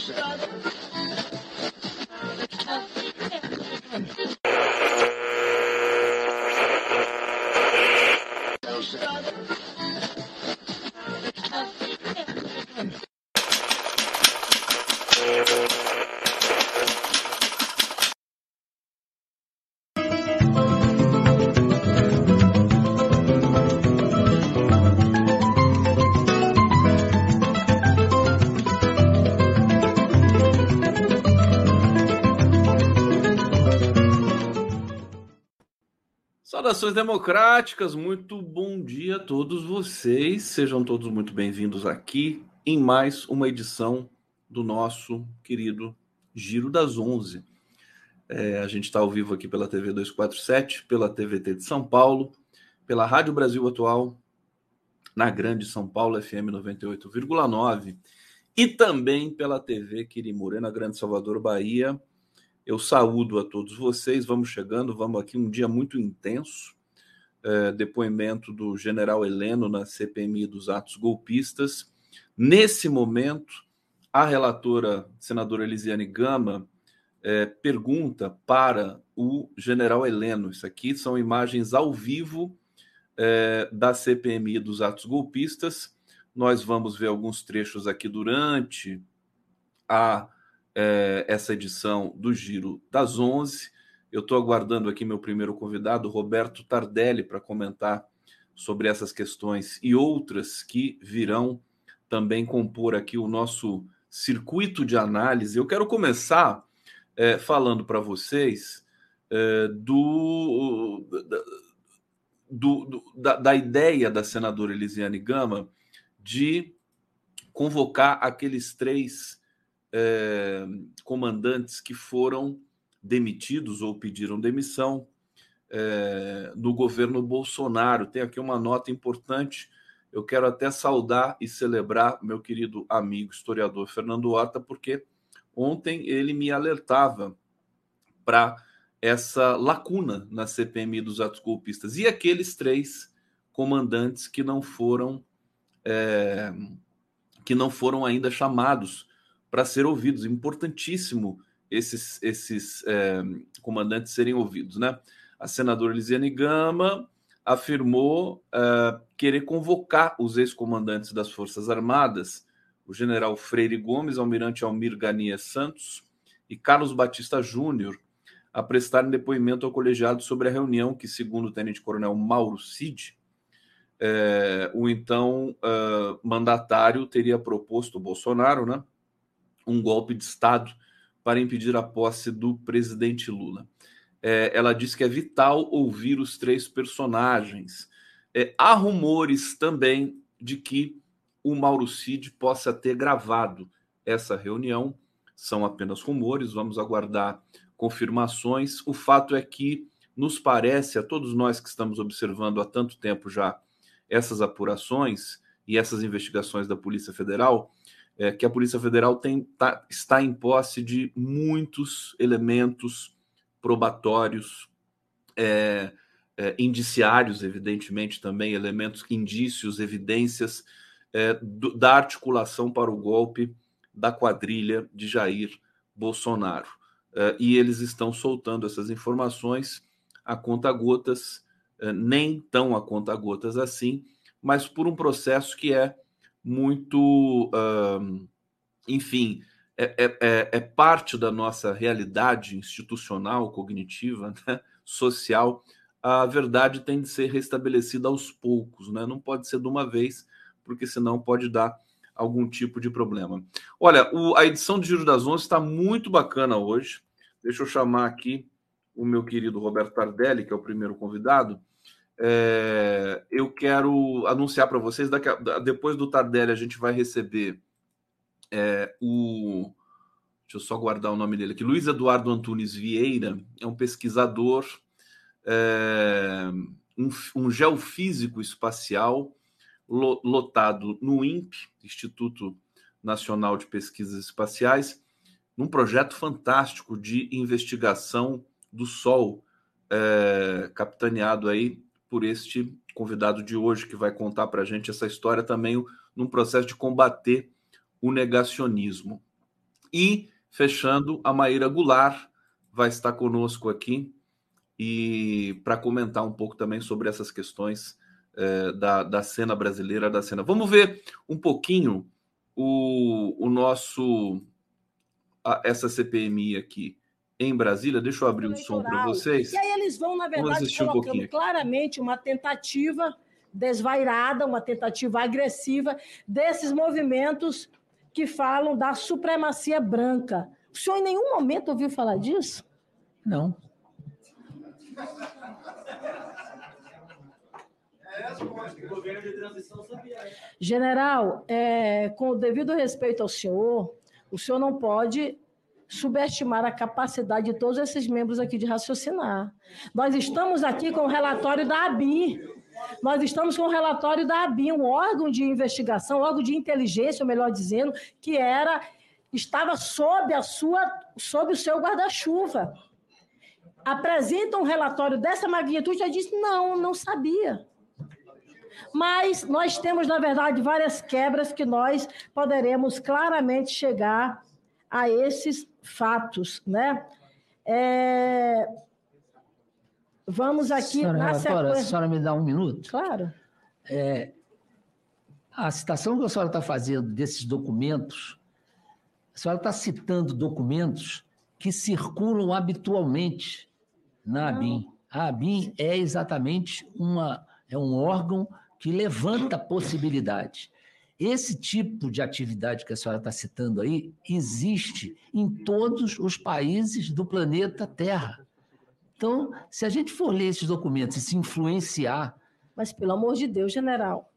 Houston. Democráticas, muito bom dia a todos vocês. Sejam todos muito bem-vindos aqui em mais uma edição do nosso querido Giro das Onze. É, a gente está ao vivo aqui pela TV 247, pela TVT de São Paulo, pela Rádio Brasil Atual, na Grande São Paulo FM 98,9 e também pela TV Quirimurê, na Grande Salvador, Bahia eu saúdo a todos vocês. Vamos chegando, vamos aqui um dia muito intenso. É, depoimento do general Heleno na CPMI dos atos golpistas. Nesse momento, a relatora, senadora Elisiane Gama, é, pergunta para o general Heleno. Isso aqui são imagens ao vivo é, da CPMI dos atos golpistas. Nós vamos ver alguns trechos aqui durante a essa edição do Giro das 11. Eu estou aguardando aqui meu primeiro convidado, Roberto Tardelli, para comentar sobre essas questões e outras que virão também compor aqui o nosso circuito de análise. Eu quero começar é, falando para vocês é, do, do, do da, da, ideia da senadora Elisiane Gama de convocar aqueles três é, comandantes que foram demitidos ou pediram demissão é, do governo Bolsonaro. Tem aqui uma nota importante. Eu quero até saudar e celebrar meu querido amigo historiador Fernando Horta, porque ontem ele me alertava para essa lacuna na CPMI dos atos golpistas. E aqueles três comandantes que não foram é, que não foram ainda chamados para ser ouvidos. Importantíssimo esses, esses é, comandantes serem ouvidos, né? A senadora Lisiane Gama afirmou uh, querer convocar os ex-comandantes das Forças Armadas, o general Freire Gomes, almirante Almir Gania Santos e Carlos Batista Júnior, a prestarem depoimento ao colegiado sobre a reunião que, segundo o tenente-coronel Mauro Cid, é, o então uh, mandatário teria proposto, Bolsonaro, né, um golpe de Estado para impedir a posse do presidente Lula. É, ela disse que é vital ouvir os três personagens. É, há rumores também de que o Mauro Cid possa ter gravado essa reunião. São apenas rumores, vamos aguardar confirmações. O fato é que nos parece, a todos nós que estamos observando há tanto tempo já essas apurações e essas investigações da Polícia Federal, é, que a Polícia Federal tem, tá, está em posse de muitos elementos probatórios, é, é, indiciários, evidentemente, também, elementos, indícios, evidências é, do, da articulação para o golpe da quadrilha de Jair Bolsonaro. É, e eles estão soltando essas informações a conta-gotas, é, nem tão a conta-gotas assim, mas por um processo que é muito, enfim, é, é, é, é, parte da nossa realidade institucional, cognitiva, né, social. A verdade tem de ser restabelecida aos poucos, né? não pode ser de uma vez, porque senão pode dar algum tipo de problema. Olha, o, a edição de Giro das Onze está muito bacana hoje. Deixa eu chamar aqui o meu querido Roberto Tardelli, que é o primeiro convidado. É, eu quero anunciar para vocês, daqui a, depois do Tardelli, a gente vai receber é, o. Deixa eu só guardar o nome dele aqui. Luiz Eduardo Antunes Vieira é um pesquisador, é, um, um geofísico espacial lotado no INPE, Instituto Nacional de Pesquisas Espaciais, num projeto fantástico de investigação do Sol, é, capitaneado aí por este convidado de hoje, que vai contar para a gente essa história também num processo de combater o negacionismo. E, fechando, a Maíra Goulart vai estar conosco aqui e para comentar um pouco também sobre essas questões é, da, da cena brasileira, da cena. Vamos ver um pouquinho o, o nosso a, essa CPMI aqui em Brasília. Deixa eu abrir o um som para vocês. E aí eles vão, na verdade, colocando um claramente uma tentativa desvairada, uma tentativa agressiva desses movimentos que falam da supremacia branca. O senhor em nenhum momento ouviu falar disso? Não. General, é, com o devido respeito ao senhor, o senhor não pode subestimar a capacidade de todos esses membros aqui de raciocinar. Nós estamos aqui com o relatório da ABI. Nós estamos com o relatório da ABI, um órgão de investigação, um órgão de inteligência, melhor dizendo, que era estava sob a sua sob o seu guarda-chuva. Apresenta um relatório dessa magnitude, já disse: "Não, não sabia". Mas nós temos, na verdade, várias quebras que nós poderemos claramente chegar a esses fatos, né? É... Vamos aqui senhora na sequência... A senhora me dá um minuto? Claro. É... A citação que a senhora está fazendo desses documentos, a senhora está citando documentos que circulam habitualmente na ABIN. A ABIN é exatamente uma, é um órgão que levanta possibilidades. Esse tipo de atividade que a senhora está citando aí existe em todos os países do planeta Terra. Então, se a gente for ler esses documentos e se influenciar. Mas, pelo amor de Deus, general,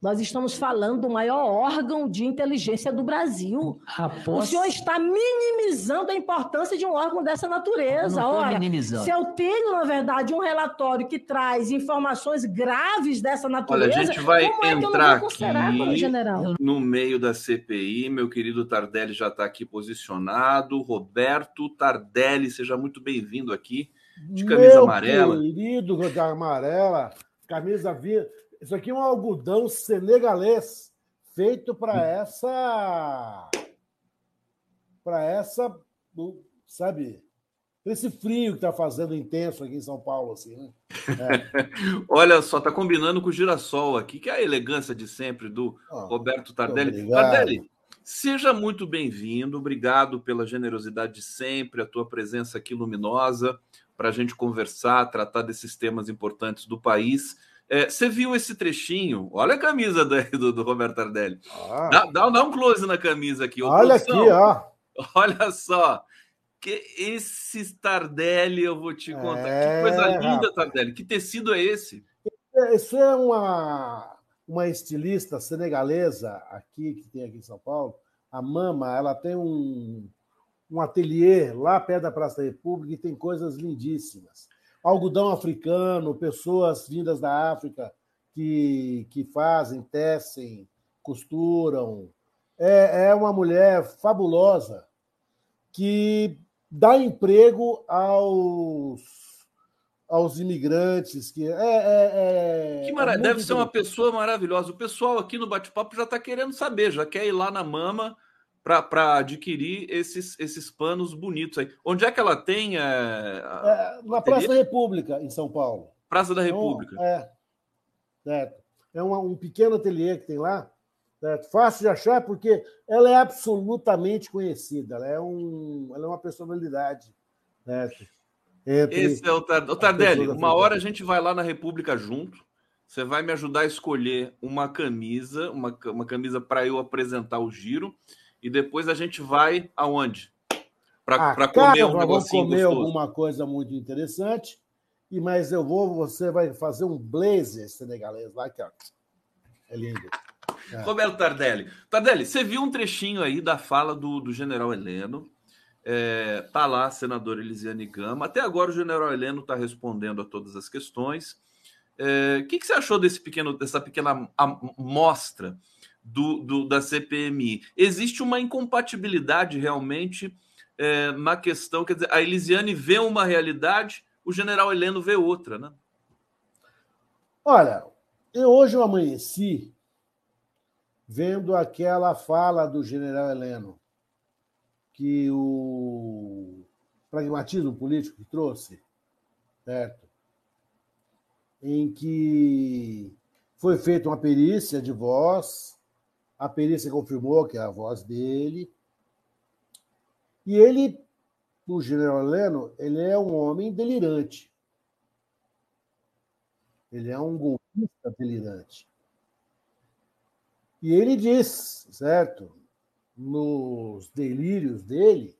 nós estamos falando do maior órgão de inteligência do Brasil. O senhor está minimizando a importância de um órgão dessa natureza. Não Ora, minimizando. se eu tenho, na verdade, um relatório que traz informações graves dessa natureza, Olha, a gente vai é entrar aqui general? no meio da CPI. Meu querido Tardelli já está aqui posicionado. Roberto Tardelli, seja muito bem-vindo aqui. De camisa Meu amarela. Querido, camisa amarela, camisa verde isso aqui é um algodão senegalês feito para hum. essa. Para essa. Sabe? Esse frio que está fazendo intenso aqui em São Paulo, assim, né? É. Olha só, tá combinando com o girassol aqui, que é a elegância de sempre do oh, Roberto Tardelli. Tardelli, seja muito bem-vindo, obrigado pela generosidade de sempre, a tua presença aqui luminosa, para a gente conversar, tratar desses temas importantes do país. É, você viu esse trechinho? Olha a camisa do, do Roberto Tardelli. Ah. Dá, dá, dá, um close na camisa aqui. Olha aqui, ó. Olha só. Que esse Tardelli, eu vou te contar. É, que coisa linda, Tardelli. Que tecido é esse? Isso é uma, uma estilista senegalesa aqui, que tem aqui em São Paulo. A Mama, ela tem um, um ateliê lá perto da Praça da República e tem coisas lindíssimas algodão africano, pessoas vindas da África que, que fazem, tecem, costuram. É, é uma mulher fabulosa que dá emprego aos, aos imigrantes. Que, é, é, é que mara... é Deve ser uma pessoa maravilhosa. O pessoal aqui no bate-papo já está querendo saber, já quer ir lá na mama para adquirir esses, esses panos bonitos aí. Onde é que ela tem? É, é, na Praça da República, em São Paulo. Praça da República. Então, é, é, é um, um pequeno ateliê que tem lá. Certo? Fácil de achar porque ela é absolutamente conhecida. Ela é, um, ela é uma personalidade. Certo? Esse é o, Tar... o Tardelli. Uma hora a gente vai lá na República junto. Você vai me ajudar a escolher uma camisa, uma, uma camisa para eu apresentar o giro e depois a gente vai aonde? Para ah, comer um negocinho comer gostoso. alguma coisa muito interessante. E mas eu vou, você vai fazer um blazer senegalês lá que ó, é lindo. É. Roberto Tardelli. Tardelli, você viu um trechinho aí da fala do, do general Heleno. É, tá lá, senador Elisiane Gama. Até agora o general Heleno está respondendo a todas as questões. O é, que, que, você achou desse pequeno, dessa pequena amostra do, do, da CPMI. Existe uma incompatibilidade realmente é, na questão, quer dizer, a Elisiane vê uma realidade, o general Heleno vê outra, né? Olha, eu hoje eu amanheci vendo aquela fala do general Heleno. que o pragmatismo político que trouxe, certo? Em que foi feita uma perícia de voz, a perícia confirmou que é a voz dele, e ele, o general Leno, ele é um homem delirante. Ele é um golpista delirante. E ele diz, certo, nos delírios dele,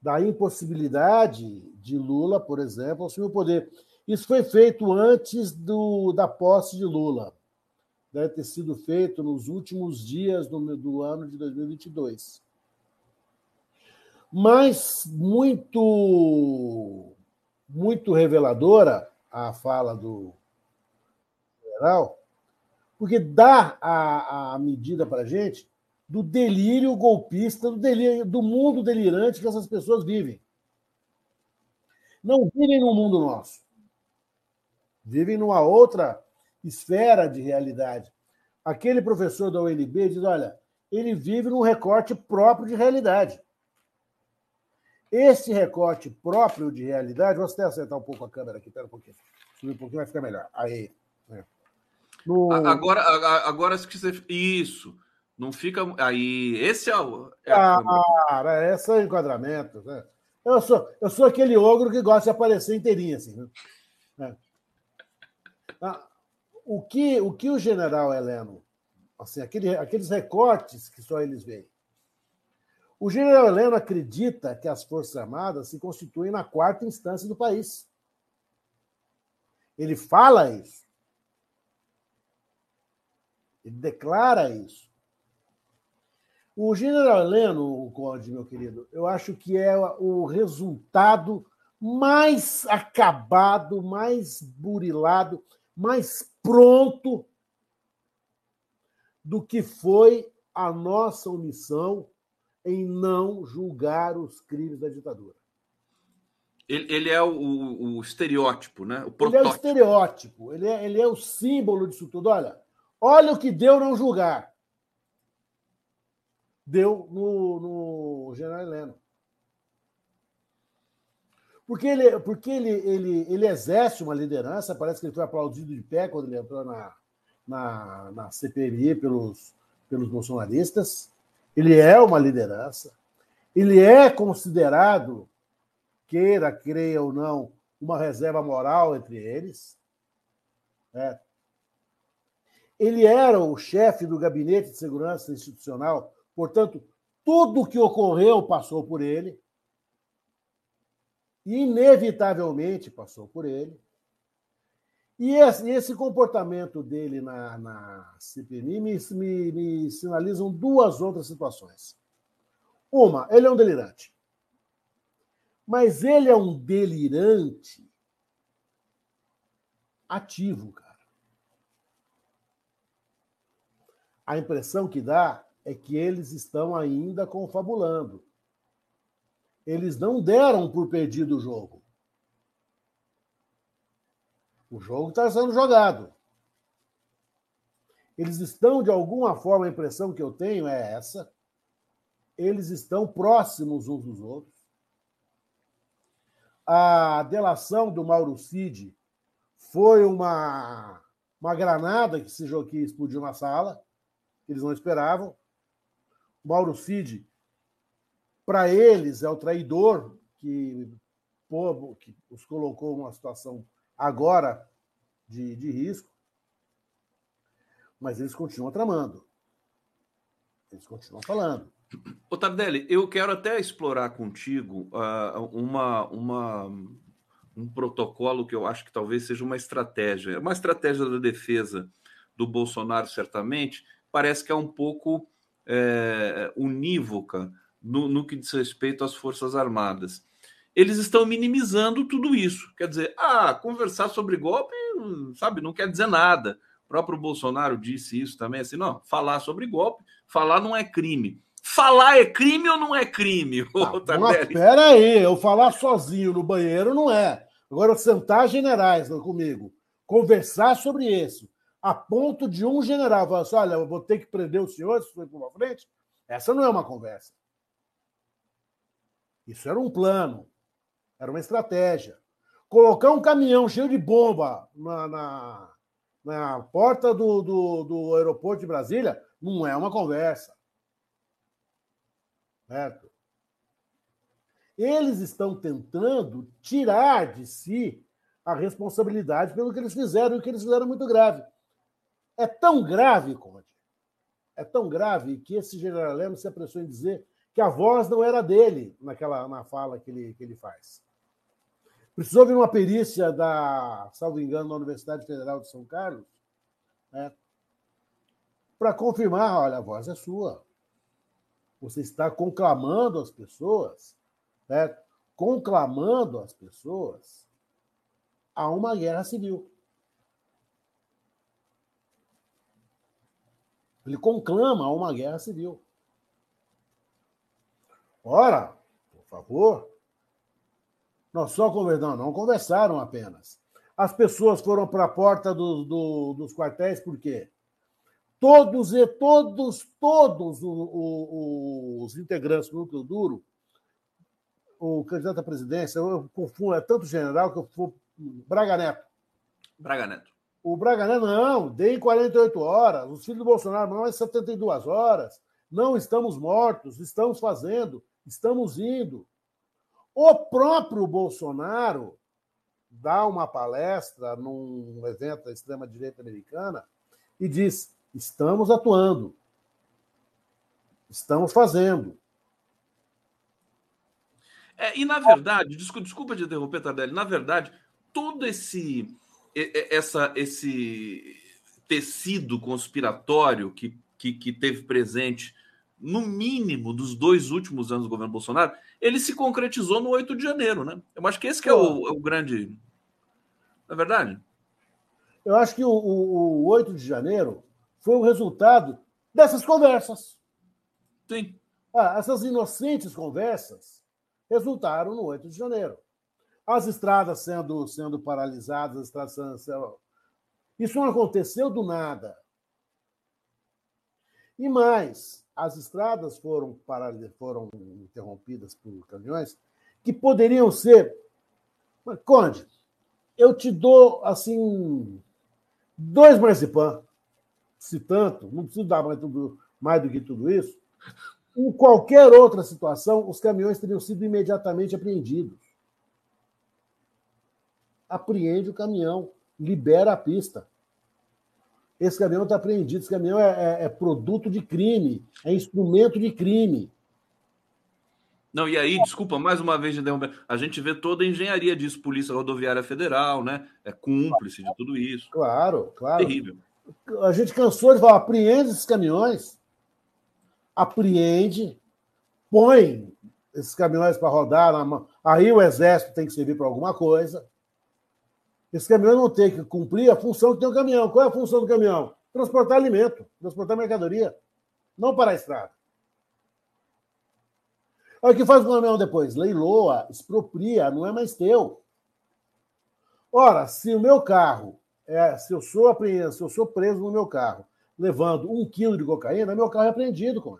da impossibilidade de Lula, por exemplo, assumir o poder. Isso foi feito antes do, da posse de Lula. Deve ter sido feito nos últimos dias do, do ano de 2022. Mas muito, muito reveladora a fala do general, porque dá a, a medida para a gente do delírio golpista, do, delírio, do mundo delirante que essas pessoas vivem. Não vivem no mundo nosso. Vivem numa outra esfera de realidade. Aquele professor da UNB diz: olha, ele vive num recorte próprio de realidade. Esse recorte próprio de realidade, vou até acertar um pouco a câmera aqui, espera um pouquinho. Subir um pouquinho vai ficar melhor. Aí. É. No... Agora, agora, isso. Não fica. Aí, esse é o. É cara, esse é o enquadramento. Né? Eu, sou, eu sou aquele ogro que gosta de aparecer inteirinho, assim. Né? É. Ah, o, que, o que o general Heleno, assim, aquele, aqueles recortes que só eles veem. O general Heleno acredita que as Forças Armadas se constituem na quarta instância do país. Ele fala isso. Ele declara isso. O general Heleno, o Conde, meu querido, eu acho que é o resultado mais acabado, mais burilado, mais pronto do que foi a nossa omissão em não julgar os crimes da ditadura. Ele, ele é o, o, estereótipo, né? O protótipo. Ele é o estereótipo, ele é, ele é o símbolo disso tudo. Olha, olha o que deu não julgar deu no, no general Heleno. Porque, ele, porque ele, ele, ele exerce uma liderança, parece que ele foi aplaudido de pé quando ele entrou na, na, na CPMI pelos, pelos bolsonaristas. Ele é uma liderança. Ele é considerado, queira, creia ou não, uma reserva moral entre eles. É. Ele era o chefe do Gabinete de Segurança Institucional Portanto, tudo o que ocorreu passou por ele. Inevitavelmente passou por ele. E esse, esse comportamento dele na, na CPMI me, me, me sinalizam duas outras situações. Uma, ele é um delirante. Mas ele é um delirante ativo, cara. A impressão que dá é que eles estão ainda confabulando. Eles não deram por perdido o jogo. O jogo está sendo jogado. Eles estão, de alguma forma, a impressão que eu tenho é essa. Eles estão próximos uns dos outros. A delação do Mauro Cid foi uma, uma granada que se que explodiu na sala, eles não esperavam. Mauro Cid, para eles, é o traidor que, povo, que os colocou numa situação agora de, de risco, mas eles continuam tramando. Eles continuam falando. Ô Tardelli, eu quero até explorar contigo uh, uma, uma, um protocolo que eu acho que talvez seja uma estratégia. Uma estratégia da defesa do Bolsonaro, certamente, parece que é um pouco é, unívoca no, no que diz respeito às Forças Armadas. Eles estão minimizando tudo isso. Quer dizer, ah, conversar sobre golpe, sabe, não quer dizer nada. O próprio Bolsonaro disse isso também, assim, não, falar sobre golpe, falar não é crime. Falar é crime ou não é crime? Ah, mas pera aí, eu falar sozinho no banheiro não é. Agora, sentar generais comigo, conversar sobre isso, a ponto de um general falar assim: olha, eu vou ter que prender o senhor se for para frente. Essa não é uma conversa. Isso era um plano, era uma estratégia. Colocar um caminhão cheio de bomba na, na, na porta do, do, do aeroporto de Brasília não é uma conversa. Certo? Eles estão tentando tirar de si a responsabilidade pelo que eles fizeram, e o que eles fizeram é muito grave. É tão grave, Conde, é tão grave que esse general Lemos se apressou em dizer que a voz não era dele naquela na fala que ele, que ele faz. Precisou vir uma perícia da, salvo engano, da Universidade Federal de São Carlos, né, para confirmar, olha, a voz é sua. Você está conclamando as pessoas, né, conclamando as pessoas a uma guerra civil. Ele conclama a uma guerra civil. Ora, por favor. Nós só conversamos, não conversaram apenas. As pessoas foram para a porta do, do, dos quartéis por quê? Todos e todos, todos os integrantes do núcleo duro, o candidato à presidência, eu confundo, é tanto general que eu for Braga Neto. Braga Neto. O Braga Neto, não, dei em 48 horas. Os filhos do Bolsonaro, não, é 72 horas. Não estamos mortos, estamos fazendo. Estamos indo. O próprio Bolsonaro dá uma palestra num evento da extrema-direita americana e diz: estamos atuando, estamos fazendo. É, e, na verdade, desculpa, desculpa de interromper, Tardelli, na verdade, todo esse, essa, esse tecido conspiratório que, que, que teve presente no mínimo, dos dois últimos anos do governo Bolsonaro, ele se concretizou no 8 de janeiro, né? Eu acho que esse que é o, é o grande. Não é verdade? Eu acho que o, o, o 8 de janeiro foi o resultado dessas conversas. Sim. Ah, essas inocentes conversas resultaram no 8 de janeiro. As estradas sendo, sendo paralisadas, as estradas sendo. Isso não aconteceu do nada. E mais, as estradas foram, foram interrompidas por caminhões que poderiam ser. Conde, eu te dou assim dois marzipan, se tanto, não preciso dar mais, tudo, mais do que tudo isso. Em qualquer outra situação, os caminhões teriam sido imediatamente apreendidos. Apreende o caminhão, libera a pista. Esse caminhão está apreendido, esse caminhão é, é, é, produto de crime, é instrumento de crime. Não, e aí, desculpa, mais uma vez. A gente vê toda a engenharia disso, Polícia Rodoviária Federal, né? É cúmplice de tudo isso. Claro, claro. Terrível. A gente cansou de falar, apreende esses caminhões. Apreende, põe esses caminhões para rodar. Na... Aí o exército tem que servir para alguma coisa. Esse caminhão não tem que cumprir a função que tem o caminhão. Qual é a função do caminhão? Transportar alimento, transportar mercadoria, não para a estrada. Olha o que faz o caminhão depois? Leiloa, expropria, não é mais teu. Ora, se o meu carro, é, se eu sou apreendido, se eu sou preso no meu carro, levando um quilo de cocaína, meu carro é apreendido, com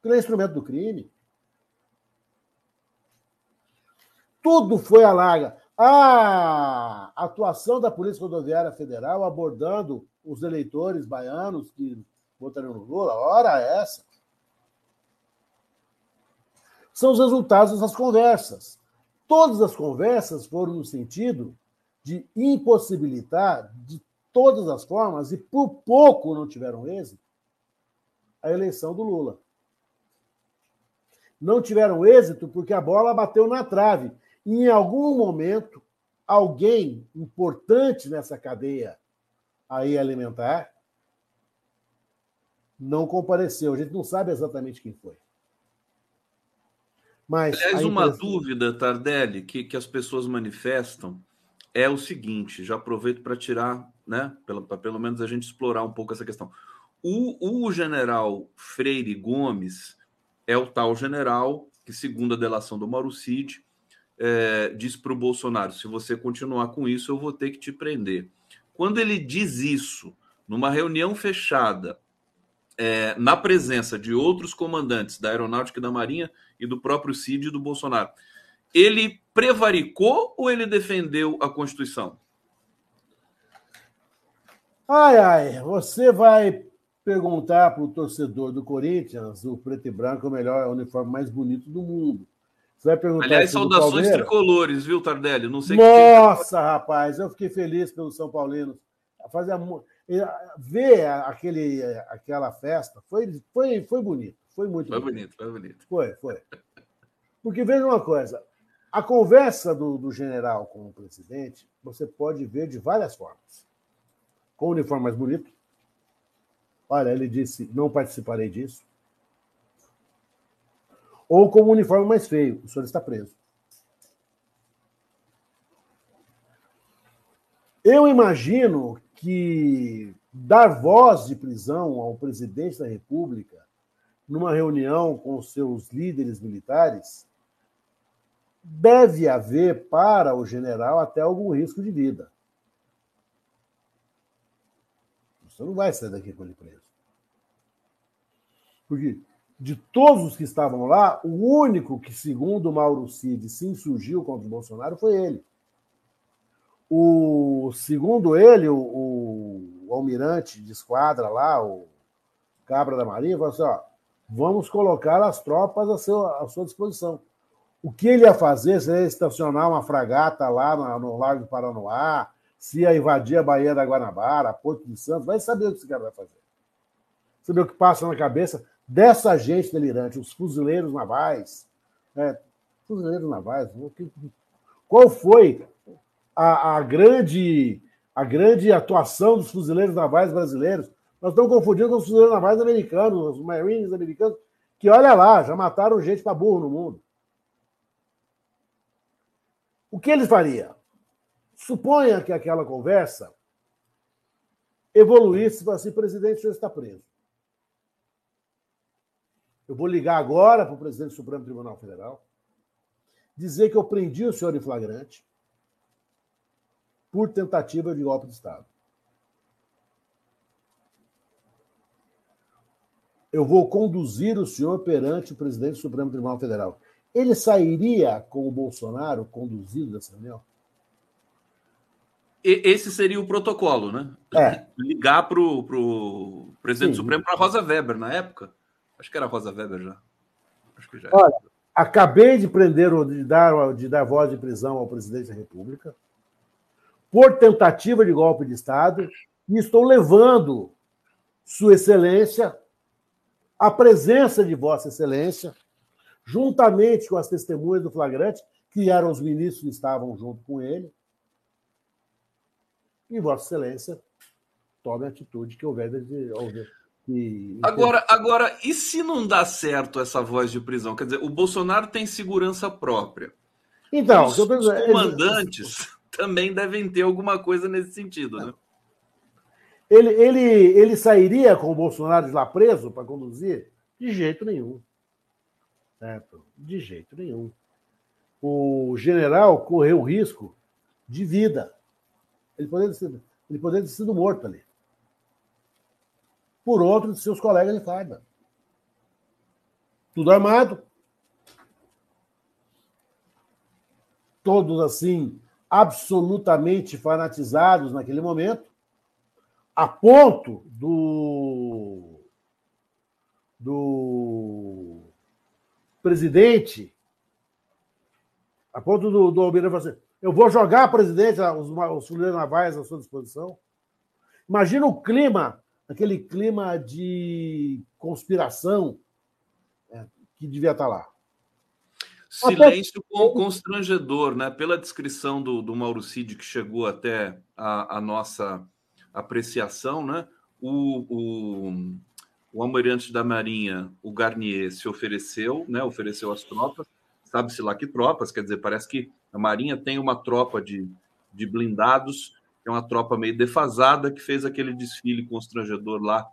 Porque é instrumento do crime. Tudo foi a larga. A atuação da Polícia Rodoviária Federal abordando os eleitores baianos que votariam no Lula, ora essa. São os resultados dessas conversas. Todas as conversas foram no sentido de impossibilitar, de todas as formas, e por pouco não tiveram êxito, a eleição do Lula. Não tiveram êxito porque a bola bateu na trave em algum momento, alguém importante nessa cadeia aí alimentar não compareceu. A gente não sabe exatamente quem foi. Mas Aliás, uma dúvida, Tardelli, que, que as pessoas manifestam é o seguinte: já aproveito para tirar, né? Para pelo menos a gente explorar um pouco essa questão. O, o general Freire Gomes é o tal general que, segundo a delação do Mauro Cid, é, diz para o Bolsonaro: se você continuar com isso, eu vou ter que te prender. Quando ele diz isso numa reunião fechada é, na presença de outros comandantes da Aeronáutica e da Marinha e do próprio Cid e do Bolsonaro, ele prevaricou ou ele defendeu a Constituição? Ai, ai, você vai perguntar para o torcedor do Corinthians, o preto e branco é o melhor é uniforme mais bonito do mundo. Você vai perguntar Aliás, saudações tricolores, viu, Tardelli? Não sei Nossa, que... rapaz, eu fiquei feliz pelo São Paulino. Ver aquele, aquela festa foi, foi, foi bonito. Foi muito foi bonito. bonito. Foi bonito, foi Foi, Porque veja uma coisa: a conversa do, do general com o presidente, você pode ver de várias formas. Com o uniforme mais bonito. Olha, ele disse: não participarei disso ou como uniforme mais feio. O senhor está preso. Eu imagino que dar voz de prisão ao presidente da República, numa reunião com seus líderes militares, deve haver para o general até algum risco de vida. Você não vai sair daqui com ele preso. Porque de todos os que estavam lá, o único que, segundo Mauro Cid, se insurgiu contra o Bolsonaro foi ele. O, segundo ele, o, o, almirante de esquadra lá, o Cabra da Marinha, falou assim: ó, vamos colocar as tropas a, seu, à sua disposição. O que ele ia fazer seria estacionar uma fragata lá no, no Lago do Paranoá, se ia invadir a Baía da Guanabara, Porto de Santos, vai saber o que esse cara vai fazer. Saber o que passa na cabeça dessa gente delirante, os fuzileiros navais. Né? Fuzileiros navais, qual foi a, a, grande, a grande atuação dos fuzileiros navais brasileiros? Nós estamos confundindo com os fuzileiros navais americanos, os Marines americanos, que, olha lá, já mataram gente para burro no mundo. O que eles fariam? Suponha que aquela conversa evoluísse para assim, presidente, o senhor está preso. Eu vou ligar agora para o presidente do Supremo Tribunal Federal, dizer que eu prendi o senhor em flagrante por tentativa de golpe de Estado. Eu vou conduzir o senhor perante o presidente do Supremo Tribunal Federal. Ele sairia com o Bolsonaro conduzido dessa reunião? Esse seria o protocolo, né? É. Ligar para o presidente Sim. Supremo, para Rosa Weber, na época. Acho que era Rosa Weber já. Acho que já. Olha, acabei de prender, de dar, de dar voz de prisão ao presidente da República por tentativa de golpe de Estado e estou levando Sua Excelência à presença de Vossa Excelência, juntamente com as testemunhas do flagrante, que eram os ministros que estavam junto com ele, e Vossa Excelência tome a atitude que houver de, houver, Agora, agora, e se não dá certo essa voz de prisão? Quer dizer, o Bolsonaro tem segurança própria. Então, os, os comandantes também devem ter alguma coisa nesse sentido, né? Ele, ele, ele sairia com o Bolsonaro lá preso para conduzir? De jeito nenhum. Certo? De jeito nenhum. O general correu risco de vida. Ele poderia ter sido, ele poderia ter sido morto ali por outro de seus colegas de farda. Tudo armado. Todos assim, absolutamente fanatizados naquele momento, a ponto do, do presidente, a ponto do, do Almirante assim, eu vou jogar, presidente, os, os fuleiros navais à sua disposição. Imagina o clima aquele clima de conspiração é, que devia estar lá. Silêncio até... constrangedor, né? Pela descrição do, do Mauro Cid, que chegou até a, a nossa apreciação, né? O, o, o almirante da Marinha, o Garnier, se ofereceu, né? Ofereceu as tropas, sabe-se lá que tropas, quer dizer, parece que a Marinha tem uma tropa de, de blindados é uma tropa meio defasada que fez aquele desfile constrangedor lá,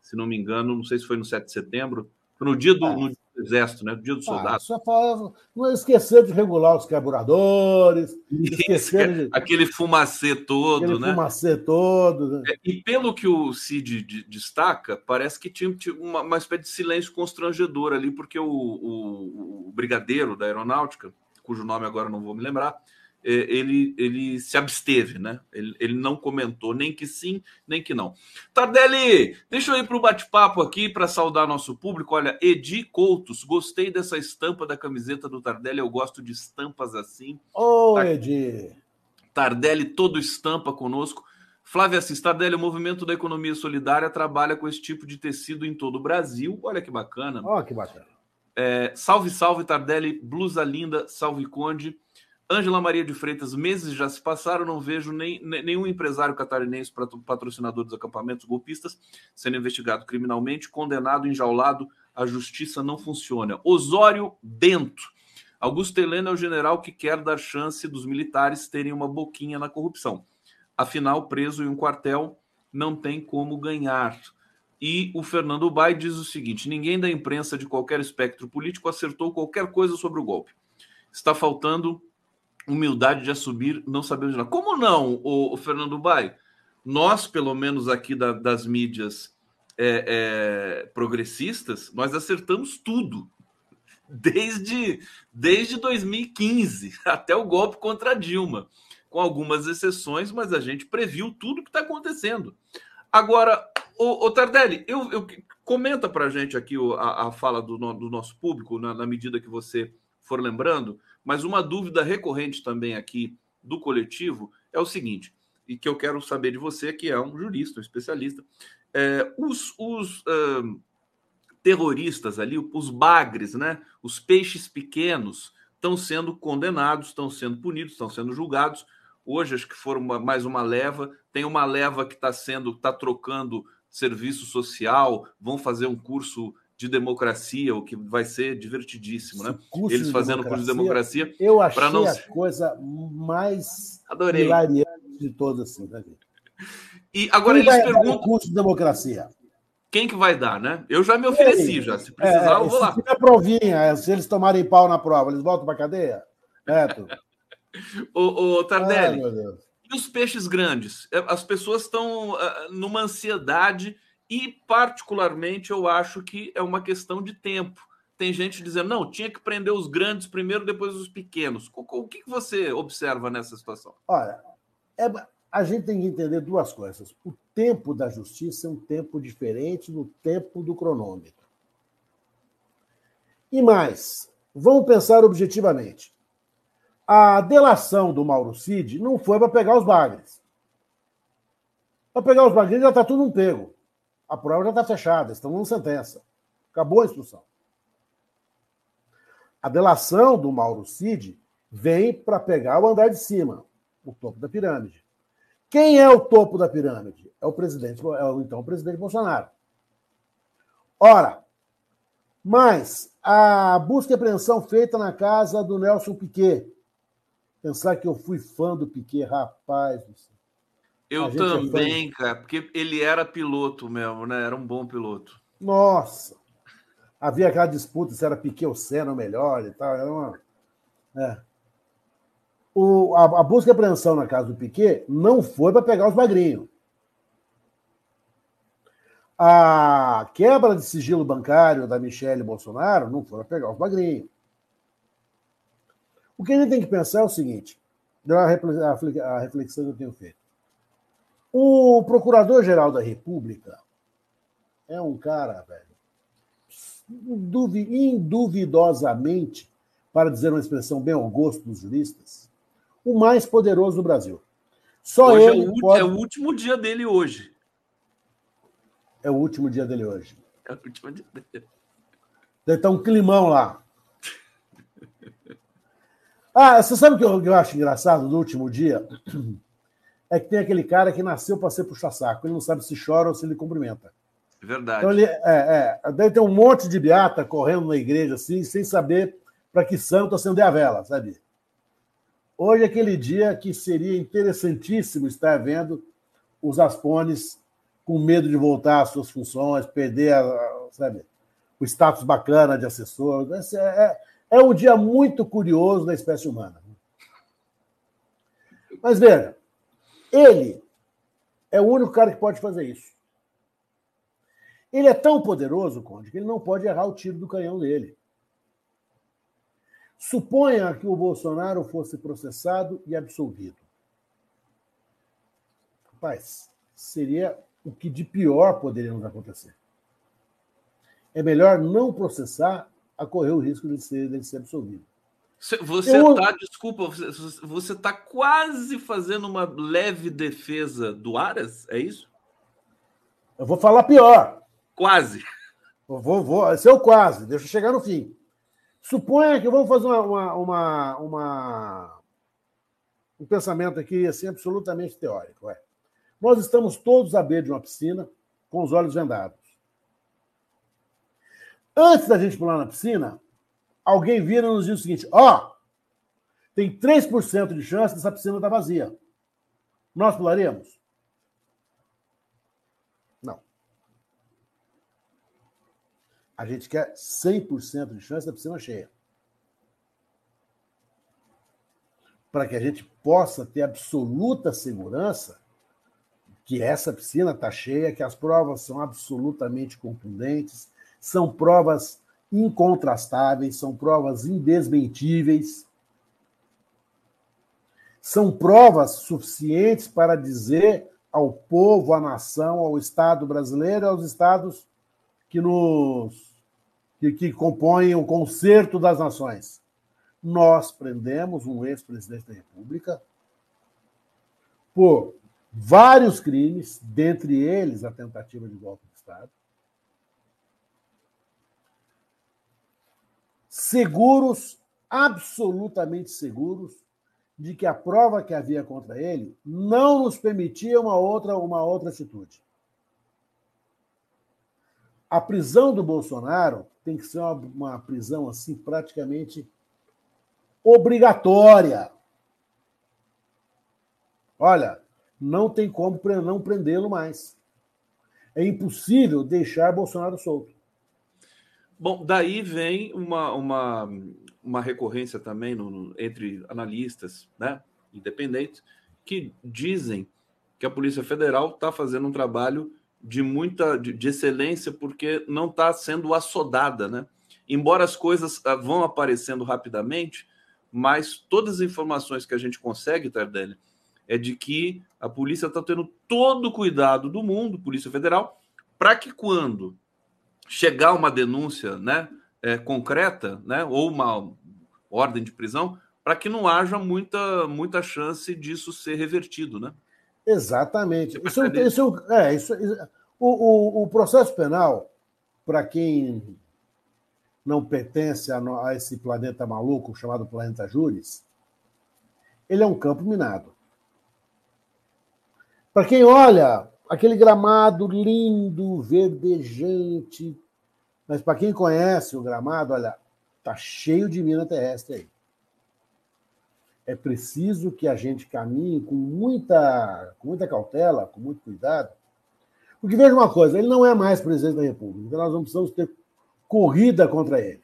se não me engano, não sei se foi no 7 de setembro, no dia do, é. no do Exército, né? Dia do ah, Soldado. Ah, só fala, não esquecer de regular os carburadores, esquecer de... aquele fumacê todo, aquele né? Fumacê todo. Né? É, e pelo que o Cid destaca, parece que tinha, tinha uma, uma, espécie de silêncio constrangedor ali, porque o, o, o brigadeiro da aeronáutica, cujo nome agora não vou me lembrar, ele, ele se absteve, né? Ele, ele não comentou nem que sim, nem que não. Tardelli, deixa eu ir para o bate-papo aqui para saudar nosso público. Olha, Edi Coutos, gostei dessa estampa da camiseta do Tardelli, eu gosto de estampas assim. Ô, oh, Edi! Tardelli, todo estampa conosco. Flávia Assis, Tardelli, o movimento da economia solidária trabalha com esse tipo de tecido em todo o Brasil. Olha que bacana. Olha que bacana. É, salve, salve, Tardelli, blusa linda, salve, Conde. Ângela Maria de Freitas, meses já se passaram, não vejo nem, nenhum empresário catarinense patrocinador dos acampamentos golpistas sendo investigado criminalmente, condenado, enjaulado, a justiça não funciona. Osório Bento. Augusto Helena é o general que quer dar chance dos militares terem uma boquinha na corrupção. Afinal, preso em um quartel não tem como ganhar. E o Fernando Bai diz o seguinte: ninguém da imprensa de qualquer espectro político acertou qualquer coisa sobre o golpe. Está faltando humildade de assumir, não sabemos nada. Como não, o, o Fernando Bai? Nós, pelo menos aqui da, das mídias é, é, progressistas, nós acertamos tudo. Desde, desde 2015 até o golpe contra Dilma, com algumas exceções, mas a gente previu tudo que está acontecendo. Agora, o, o Tardelli, eu, eu, comenta para a gente aqui a, a fala do, do nosso público, na, na medida que você for lembrando, mas uma dúvida recorrente também aqui do coletivo é o seguinte, e que eu quero saber de você, que é um jurista, um especialista. É, os, os uh, terroristas ali, os bagres, né, os peixes pequenos, estão sendo condenados, estão sendo punidos, estão sendo julgados. Hoje, acho que foram mais uma leva. Tem uma leva que está sendo, está trocando serviço social, vão fazer um curso de democracia, o que vai ser divertidíssimo, né? Eles fazendo curso de democracia. Eu achei não... a coisa mais Adorei. de todas, assim, né? E agora Quem eles perguntam. curso de democracia. Quem que vai dar, né? Eu já me ofereci, já. Se precisar, é, eu vou lá. Se provinha, se eles tomarem pau na prova, eles voltam para cadeia? Neto. ô, ô, Tardelli, Ai, e os peixes grandes? É, as pessoas estão uh, numa ansiedade e, particularmente, eu acho que é uma questão de tempo. Tem gente dizendo, não, tinha que prender os grandes primeiro, depois os pequenos. O que você observa nessa situação? Olha, é, a gente tem que entender duas coisas. O tempo da justiça é um tempo diferente do tempo do cronômetro. E mais, vamos pensar objetivamente. A delação do Mauro Cid não foi para pegar os bagres. Para pegar os bagres já está tudo um pego. A prova já está fechada, estamos em sentença. Acabou a instrução. A delação do Mauro Cid vem para pegar o andar de cima, o topo da pirâmide. Quem é o topo da pirâmide? É o presidente, é o, então o presidente Bolsonaro. Ora, mas a busca e apreensão feita na casa do Nelson Piquet. Pensar que eu fui fã do Piquet, rapaz do céu. Eu é também, é cara, porque ele era piloto mesmo, né? Era um bom piloto. Nossa! Havia aquela disputa se era Piquet ou Senna o melhor e tal. Era uma... É. O, a, a, busca e apreensão na casa do Piquet não foi para pegar os magrinhos. A quebra de sigilo bancário da Michelle Bolsonaro não foi para pegar os magrinhos. O que a gente tem que pensar é o seguinte: a reflexão que eu tenho feito. O Procurador-Geral da República é um cara, velho, induvidosamente, para dizer uma expressão bem ao gosto dos juristas, o mais poderoso do Brasil. Só hoje ele é o, pode... é o último dia dele hoje. É o último dia dele hoje. É o último dia dele. Deve estar um climão lá. Ah, você sabe o que eu acho engraçado no último dia? É que tem aquele cara que nasceu para ser puxa-saco. Ele não sabe se chora ou se ele cumprimenta. Verdade. Então, ele, é, é, deve ter um monte de beata correndo na igreja assim, sem saber para que santo acender a vela, sabe? Hoje é aquele dia que seria interessantíssimo estar vendo os aspones com medo de voltar às suas funções, perder, a, sabe? o status bacana de assessor. É, é, é um dia muito curioso da espécie humana. Mas veja, ele é o único cara que pode fazer isso. Ele é tão poderoso, Conde, que ele não pode errar o tiro do canhão dele. Suponha que o Bolsonaro fosse processado e absolvido. Rapaz, seria o que de pior poderia nos acontecer. É melhor não processar a correr o risco de ser, de ser absolvido. Você está, desculpa, você está quase fazendo uma leve defesa do Aras, é isso? Eu vou falar pior. Quase. Eu vou, vou, esse é o quase, deixa eu chegar no fim. Suponha que vamos fazer uma, uma, uma, uma, um pensamento aqui assim, absolutamente teórico. É. Nós estamos todos à beira de uma piscina com os olhos vendados. Antes da gente pular na piscina, alguém vira e nos diz o seguinte: ó, oh, tem 3% de chance dessa piscina estar vazia. Nós pularemos? A gente quer 100% de chance da piscina cheia. Para que a gente possa ter absoluta segurança que essa piscina está cheia, que as provas são absolutamente contundentes, são provas incontrastáveis, são provas indesmentíveis, são provas suficientes para dizer ao povo, à nação, ao Estado brasileiro, aos estados que nos que, que compõem o concerto das nações. Nós prendemos um ex-presidente da República por vários crimes, dentre eles a tentativa de golpe de Estado. Seguros, absolutamente seguros, de que a prova que havia contra ele não nos permitia uma outra, uma outra atitude. A prisão do Bolsonaro tem que ser uma, uma prisão assim praticamente obrigatória. Olha, não tem como não prendê-lo mais. É impossível deixar Bolsonaro solto. Bom, daí vem uma, uma, uma recorrência também no, entre analistas né, independentes que dizem que a Polícia Federal está fazendo um trabalho de muita de, de excelência porque não está sendo assodada, né? Embora as coisas ah, vão aparecendo rapidamente, mas todas as informações que a gente consegue, Tardelli, é de que a polícia está tendo todo o cuidado do mundo, Polícia Federal, para que quando chegar uma denúncia, né, é, concreta, né, ou uma ordem de prisão, para que não haja muita muita chance disso ser revertido, né? Exatamente. Isso, é isso, é, isso, o, o, o processo penal, para quem não pertence a, a, esse planeta maluco chamado planeta Júris, ele é um campo minado. Para quem olha aquele gramado lindo, verdejante, mas para quem conhece o gramado, olha, tá cheio de mina terrestre aí é preciso que a gente caminhe com muita, com muita cautela, com muito cuidado. Porque veja uma coisa, ele não é mais presidente da República, então nós não precisamos ter corrida contra ele.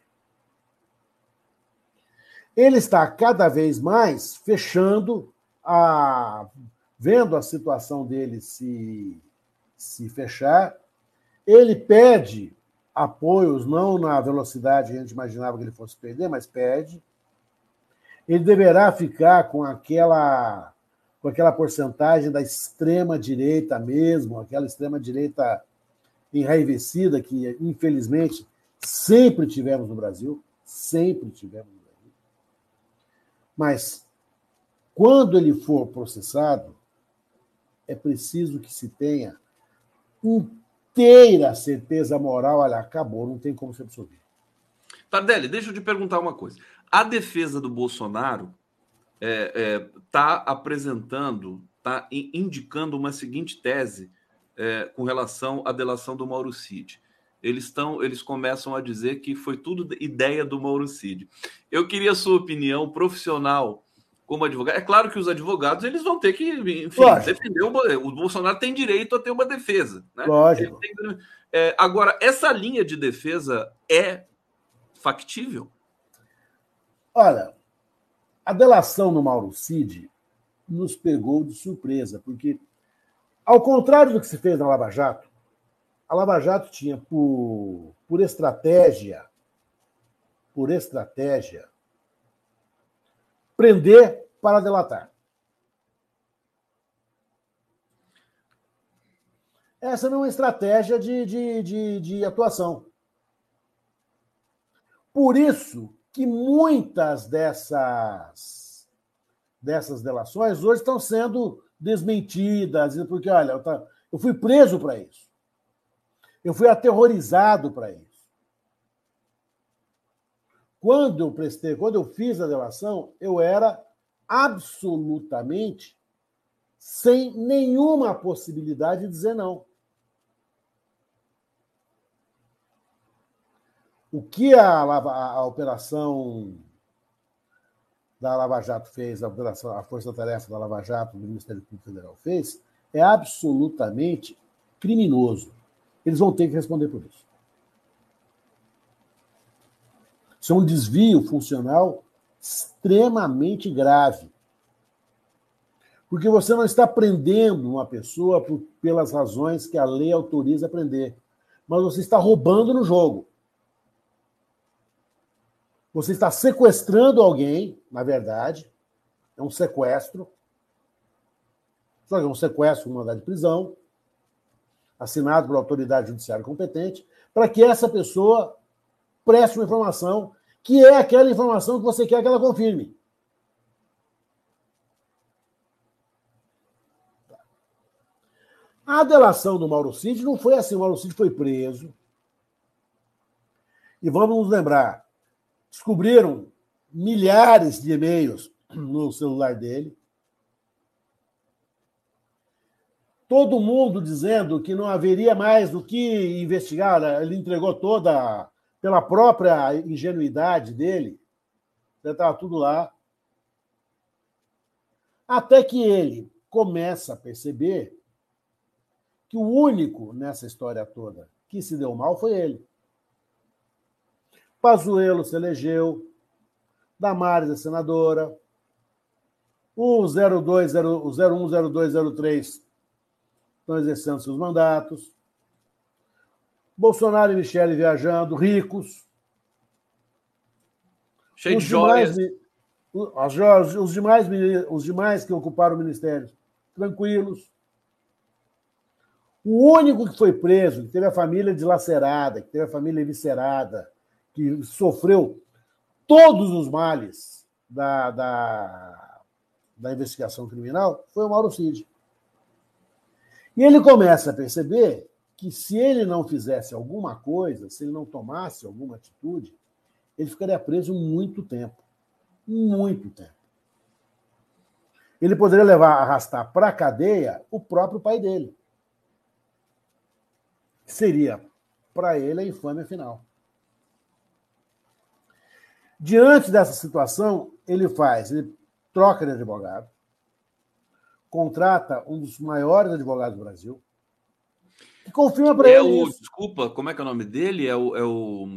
Ele está cada vez mais fechando a vendo a situação dele se se fechar, ele pede apoios não na velocidade que a gente imaginava que ele fosse perder, mas pede ele deverá ficar com aquela com aquela porcentagem da extrema direita mesmo, aquela extrema direita enraivecida que infelizmente sempre tivemos no Brasil, sempre tivemos no Brasil. Mas quando ele for processado, é preciso que se tenha inteira certeza moral, olha, acabou, não tem como se absolver. Tardelli, deixa eu te perguntar uma coisa. A defesa do Bolsonaro está é, é, tá apresentando, está indicando uma seguinte tese é, com relação à delação do Mauro Cid. Eles, estão, eles começam a dizer que foi tudo ideia do Mauro Cid. Eu queria sua opinião profissional como advogado. É claro que os advogados eles vão ter que, enfim, defender o, o Bolsonaro tem direito a ter uma defesa, né? Lógico. Tem, é, agora, essa linha de defesa é factível? Olha, a delação no Mauro Cid nos pegou de surpresa, porque, ao contrário do que se fez na Lava Jato, a Lava Jato tinha por, por estratégia, por estratégia, prender para delatar. Essa não é uma estratégia de, de, de, de atuação. Por isso que muitas dessas, dessas delações hoje estão sendo desmentidas, porque, olha, eu fui preso para isso. Eu fui aterrorizado para isso. Quando eu prestei, quando eu fiz a delação, eu era absolutamente sem nenhuma possibilidade de dizer não. O que a, a, a operação da Lava Jato fez, a operação, a força-tarefa da Lava Jato do Ministério Público Federal fez, é absolutamente criminoso. Eles vão ter que responder por isso. Isso é um desvio funcional extremamente grave. Porque você não está prendendo uma pessoa por, pelas razões que a lei autoriza a prender, mas você está roubando no jogo. Você está sequestrando alguém, na verdade, é um sequestro. Só que é um sequestro com mandado de prisão, assinado por autoridade judiciária competente, para que essa pessoa preste uma informação que é aquela informação que você quer que ela confirme. A delação do Mauro Cid não foi assim. O Mauro Cid foi preso. E vamos nos lembrar: descobriram milhares de e-mails no celular dele. Todo mundo dizendo que não haveria mais do que investigar. Ele entregou toda pela própria ingenuidade dele, estava tudo lá. Até que ele começa a perceber que o único nessa história toda que se deu mal foi ele. Pazuello se elegeu, Damares é senadora, o 02, o 01, 02, 03 estão exercendo seus mandatos. Bolsonaro e Michele viajando, ricos. Cheio os de joias. Demais, os, demais, os demais que ocuparam o ministério, tranquilos. O único que foi preso, que teve a família dilacerada, que teve a família eviscerada, que sofreu todos os males da, da, da investigação criminal, foi o Mauro Cid. E ele começa a perceber que se ele não fizesse alguma coisa, se ele não tomasse alguma atitude, ele ficaria preso muito tempo. Muito tempo. Ele poderia levar, arrastar para a cadeia o próprio pai dele. Seria para ele a infâmia final. Diante dessa situação, ele faz, ele troca de advogado, contrata um dos maiores advogados do Brasil, confirma para é ele. O, isso. Desculpa, como é que é o nome dele? É o, é o.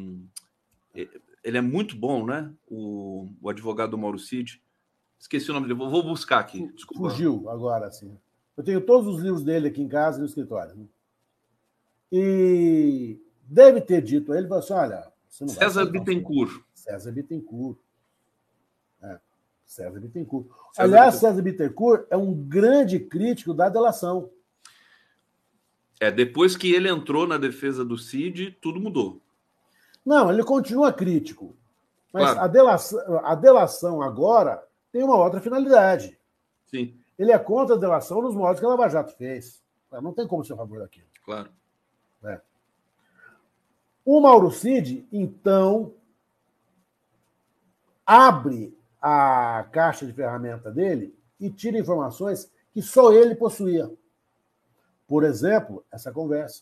Ele é muito bom, né? O, o advogado do Mauro Cid. Esqueci o nome dele, vou buscar aqui. Desculpa. Fugiu agora, sim. Eu tenho todos os livros dele aqui em casa e no escritório. Né? E deve ter dito a ele, assim, olha... César Bittencourt. César Bittencourt. É, César Bittencourt. César Aliás, Bittencourt. César Bittencourt é um grande crítico da delação. É, depois que ele entrou na defesa do Cid, tudo mudou. Não, ele continua crítico. Mas claro. a, delação, a delação agora tem uma outra finalidade. Sim. Ele é contra a delação nos modos que a Lava Jato fez. Não tem como ser a favor daquilo. Claro. É. O Mauro Cid, então, abre a caixa de ferramenta dele e tira informações que só ele possuía. Por exemplo, essa conversa.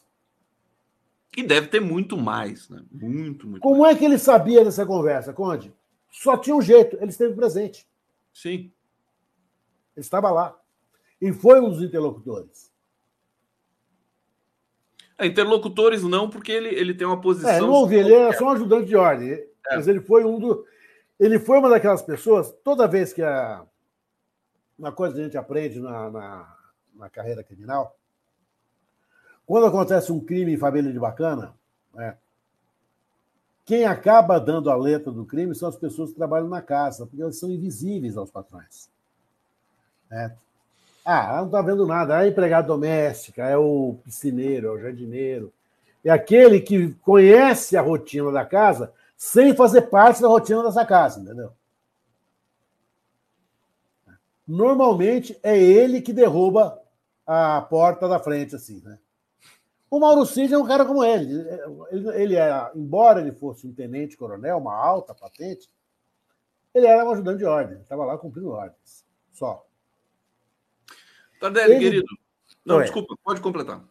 E deve ter muito mais, né? Muito, muito Como mais. é que ele sabia dessa conversa, Conde? Só tinha um jeito, ele esteve presente. Sim. Ele estava lá. E foi um dos interlocutores. É, interlocutores não, porque ele, ele tem uma posição. É, não ouvi, ele era só um ajudante de ordem. É. Mas ele foi um do. Ele foi uma daquelas pessoas, toda vez que a. Uma coisa que a gente aprende na, na, na carreira criminal, quando acontece um crime em família de bacana, né, quem acaba dando a letra do crime são as pessoas que trabalham na casa, porque elas são invisíveis aos patrões. É. Ah, não está vendo nada. É a empregada doméstica, é o piscineiro, é o jardineiro. É aquele que conhece a rotina da casa sem fazer parte da rotina dessa casa, entendeu? Normalmente é ele que derruba a porta da frente, assim, né? O Mauro Cid é um cara como ele. Ele, era, embora ele fosse um tenente-coronel, uma alta patente, ele era um ajudante de ordem, estava lá cumprindo ordens. Só. Tardelli, ele... querido. Não, desculpa, pode completar.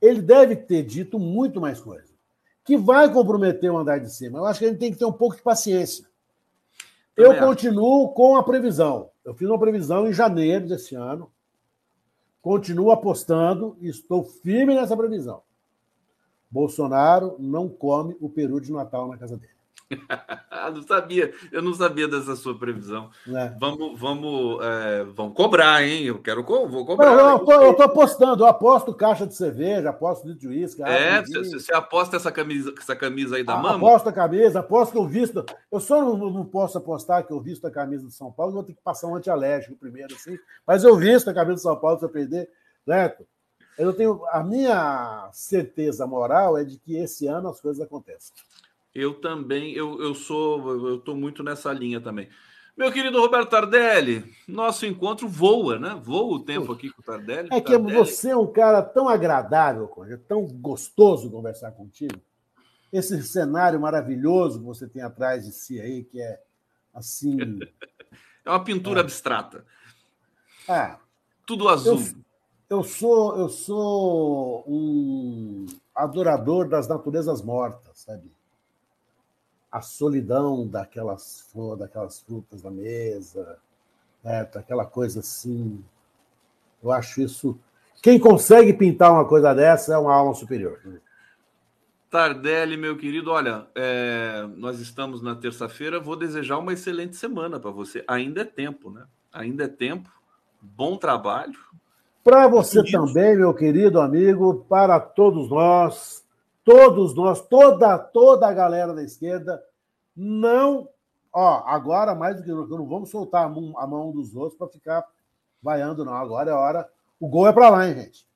Ele deve ter dito muito mais coisa. Que vai comprometer o andar de cima. Eu acho que a gente tem que ter um pouco de paciência. Também eu acho. continuo com a previsão. Eu fiz uma previsão em janeiro desse ano. Continuo apostando e estou firme nessa previsão. Bolsonaro não come o peru de Natal na casa dele. não sabia, eu não sabia dessa sua previsão. É. Vamos, vamos, é, vamos cobrar, hein? Eu quero, vou cobrar. Não, eu, estou apostando, eu aposto caixa de cerveja, aposto litro de uísque. É, você aposta essa camisa, essa camisa aí da ah, mama? Aposto a camisa, aposto que eu visto. Eu só não, não, posso apostar que eu visto a camisa de São Paulo, vou ter que passar um antialérgico primeiro, assim. Mas eu visto a camisa de São Paulo se eu perder, certo? Eu tenho a minha certeza moral é de que esse ano as coisas acontecem. Eu também, eu, eu sou, eu estou muito nessa linha também. Meu querido Roberto Tardelli, nosso encontro voa, né? Voa o tempo aqui com o Tardelli. É que Tardelli. você é um cara tão agradável, é tão gostoso conversar contigo. Esse cenário maravilhoso que você tem atrás de si aí, que é assim. é uma pintura é. abstrata. É. Tudo azul. Eu, eu, sou, eu sou um adorador das naturezas mortas, sabe? A solidão daquelas, daquelas frutas na mesa, né? aquela coisa assim. Eu acho isso. Quem consegue pintar uma coisa dessa é uma alma superior. Tardelli, meu querido, olha, é, nós estamos na terça-feira. Vou desejar uma excelente semana para você. Ainda é tempo, né? Ainda é tempo. Bom trabalho. Para você também, meu querido amigo, para todos nós, todos nós, toda, toda a galera da esquerda, não. Ó, agora, mais do que nunca, não vamos soltar a mão, a mão dos outros para ficar vaiando, não. Agora é hora. O gol é para lá, hein, gente?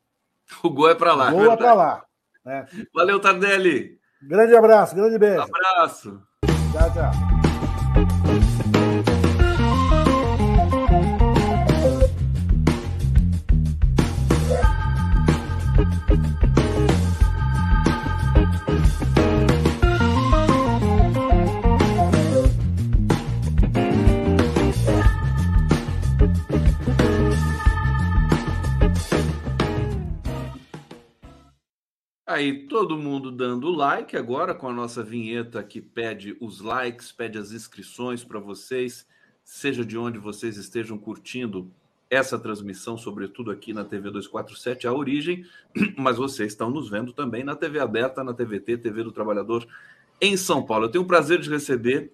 O gol é para lá. O gol é para lá. Né? Valeu, Tardelli. Grande abraço, grande beijo. abraço. Tchau, tchau. Aí, todo mundo dando like agora com a nossa vinheta que pede os likes, pede as inscrições para vocês, seja de onde vocês estejam curtindo essa transmissão, sobretudo aqui na TV 247, a origem, mas vocês estão nos vendo também na TV aberta, na TVT, TV do Trabalhador, em São Paulo. Eu tenho o prazer de receber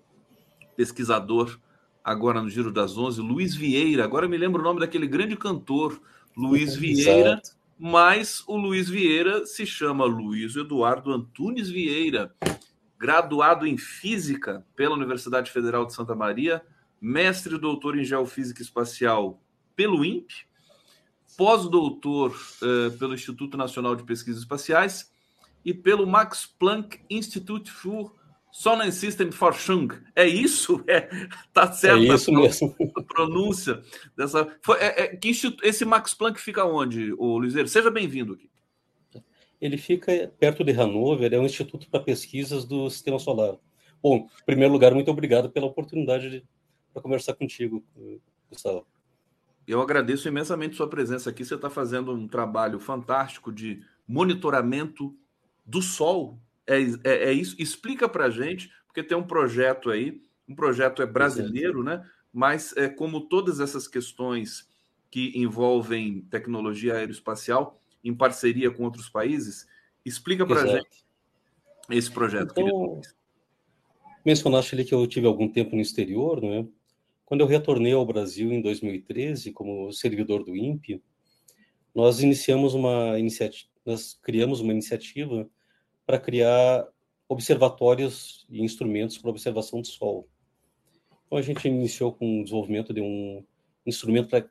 pesquisador agora no Giro das Onze, Luiz Vieira. Agora me lembro o nome daquele grande cantor, Luiz Vieira. Exato mas o Luiz Vieira se chama Luiz Eduardo Antunes Vieira, graduado em Física pela Universidade Federal de Santa Maria, mestre e doutor em Geofísica Espacial pelo INPE, pós-doutor uh, pelo Instituto Nacional de Pesquisas Espaciais e pelo Max Planck Institute für Sonnensystemforschung. É isso? É, tá certo? É isso mesmo. A pronúncia dessa. Foi, é, é, que instituto, esse Max Planck fica onde, o Luizeiro? Seja bem-vindo aqui. Ele fica perto de Hanover, é um instituto para pesquisas do sistema solar. Bom, em primeiro lugar, muito obrigado pela oportunidade de conversar contigo, Gustavo. Eu agradeço imensamente sua presença aqui. Você está fazendo um trabalho fantástico de monitoramento do Sol é, é, é isso? Explica para a gente, porque tem um projeto aí, um projeto é brasileiro, né? Mas é como todas essas questões que envolvem tecnologia aeroespacial em parceria com outros países. Explica para a gente esse projeto. Então, mencionaste ali que eu tive algum tempo no exterior, né? Quando eu retornei ao Brasil em 2013 como servidor do INPE, nós iniciamos uma iniciativa, nós criamos uma iniciativa para criar observatórios e instrumentos para observação do Sol. Então a gente iniciou com o desenvolvimento de um instrumento para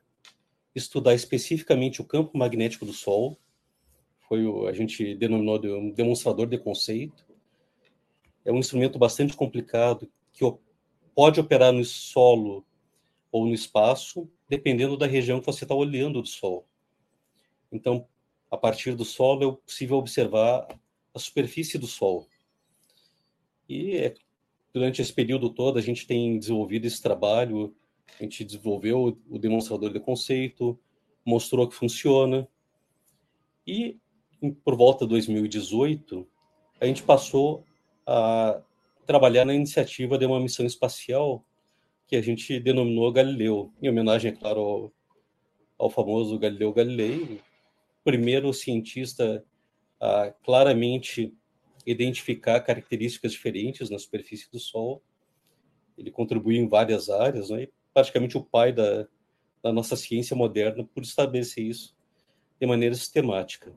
estudar especificamente o campo magnético do Sol. Foi o, a gente denominou de um demonstrador de conceito. É um instrumento bastante complicado que pode operar no solo ou no espaço, dependendo da região que você está olhando do Sol. Então, a partir do solo é possível observar a superfície do Sol. E é, durante esse período todo a gente tem desenvolvido esse trabalho, a gente desenvolveu o demonstrador de conceito, mostrou que funciona. E por volta de 2018, a gente passou a trabalhar na iniciativa de uma missão espacial que a gente denominou Galileu, em homenagem, é claro, ao, ao famoso Galileu Galilei, primeiro cientista a claramente identificar características diferentes na superfície do Sol. Ele contribuiu em várias áreas, né? praticamente o pai da, da nossa ciência moderna por estabelecer isso de maneira sistemática.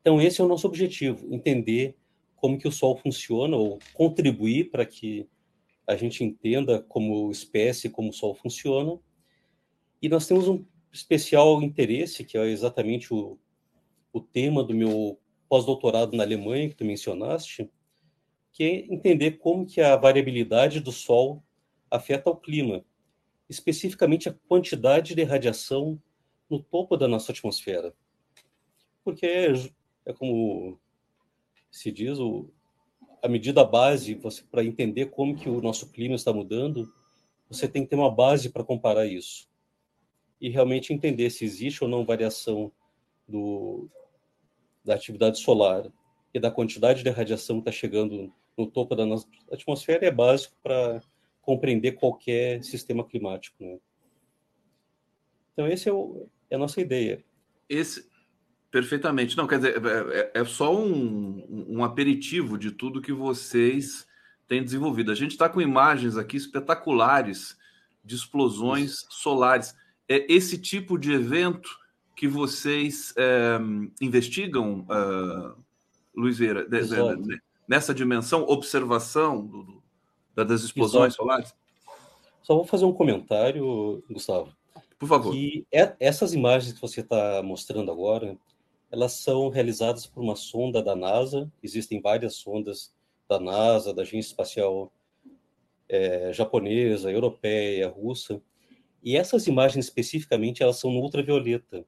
Então esse é o nosso objetivo, entender como que o Sol funciona ou contribuir para que a gente entenda como espécie, como o Sol funciona. E nós temos um especial interesse, que é exatamente o, o tema do meu pós-doutorado na Alemanha, que tu mencionaste, que é entender como que a variabilidade do Sol afeta o clima, especificamente a quantidade de radiação no topo da nossa atmosfera. Porque é, é como se diz, o, a medida base para entender como que o nosso clima está mudando, você tem que ter uma base para comparar isso e realmente entender se existe ou não variação do, da atividade solar e da quantidade de radiação que está chegando no topo da nossa atmosfera é básico para compreender qualquer sistema climático. Né? Então, esse é, é a nossa ideia. Esse, Perfeitamente. Não, quer dizer, é, é, é só um, um aperitivo de tudo que vocês têm desenvolvido. A gente está com imagens aqui espetaculares de explosões Isso. solares. É esse tipo de evento que vocês é, investigam, uh, Luiz Veira, de, de, de, nessa dimensão, observação do, do, das explosões Exato. solares? Só vou fazer um comentário, Gustavo. Por favor. Que é, essas imagens que você está mostrando agora, elas são realizadas por uma sonda da NASA. Existem várias sondas da NASA, da Agência Espacial é, japonesa, europeia, russa. E essas imagens especificamente elas são no ultravioleta.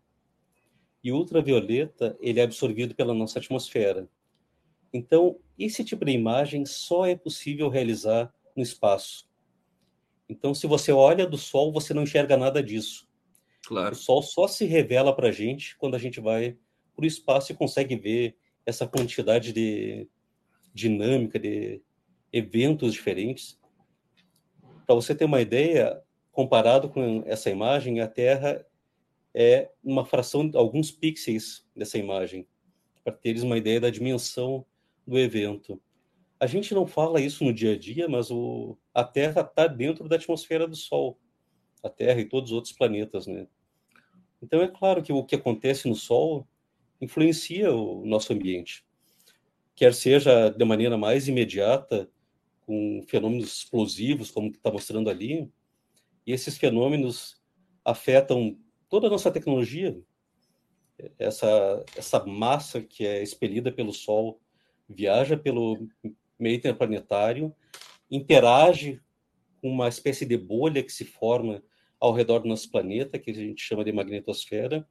E o ultravioleta ele é absorvido pela nossa atmosfera. Então, esse tipo de imagem só é possível realizar no espaço. Então, se você olha do Sol, você não enxerga nada disso. Claro. O Sol só se revela para a gente quando a gente vai para o espaço e consegue ver essa quantidade de dinâmica, de eventos diferentes. Para você ter uma ideia, comparado com essa imagem, a Terra é uma fração, alguns pixels dessa imagem, para teres uma ideia da dimensão do evento. A gente não fala isso no dia a dia, mas o, a Terra está dentro da atmosfera do Sol, a Terra e todos os outros planetas, né? Então é claro que o que acontece no Sol influencia o nosso ambiente. Quer seja de maneira mais imediata, com fenômenos explosivos, como está mostrando ali, e esses fenômenos afetam toda a nossa tecnologia. Essa, essa massa que é expelida pelo Sol viaja pelo meio interplanetário, interage com uma espécie de bolha que se forma ao redor do nosso planeta, que a gente chama de magnetosfera,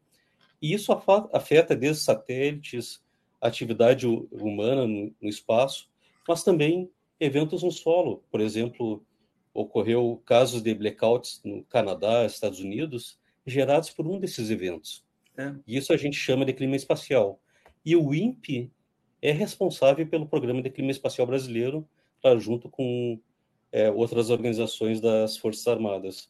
e isso afeta desde satélites, atividade humana no espaço, mas também eventos no solo. Por exemplo, ocorreu casos de blackouts no Canadá, Estados Unidos, gerados por um desses eventos. É. E isso a gente chama de clima espacial. E o INPE é responsável pelo Programa de Clima Espacial Brasileiro, junto com é, outras organizações das Forças Armadas.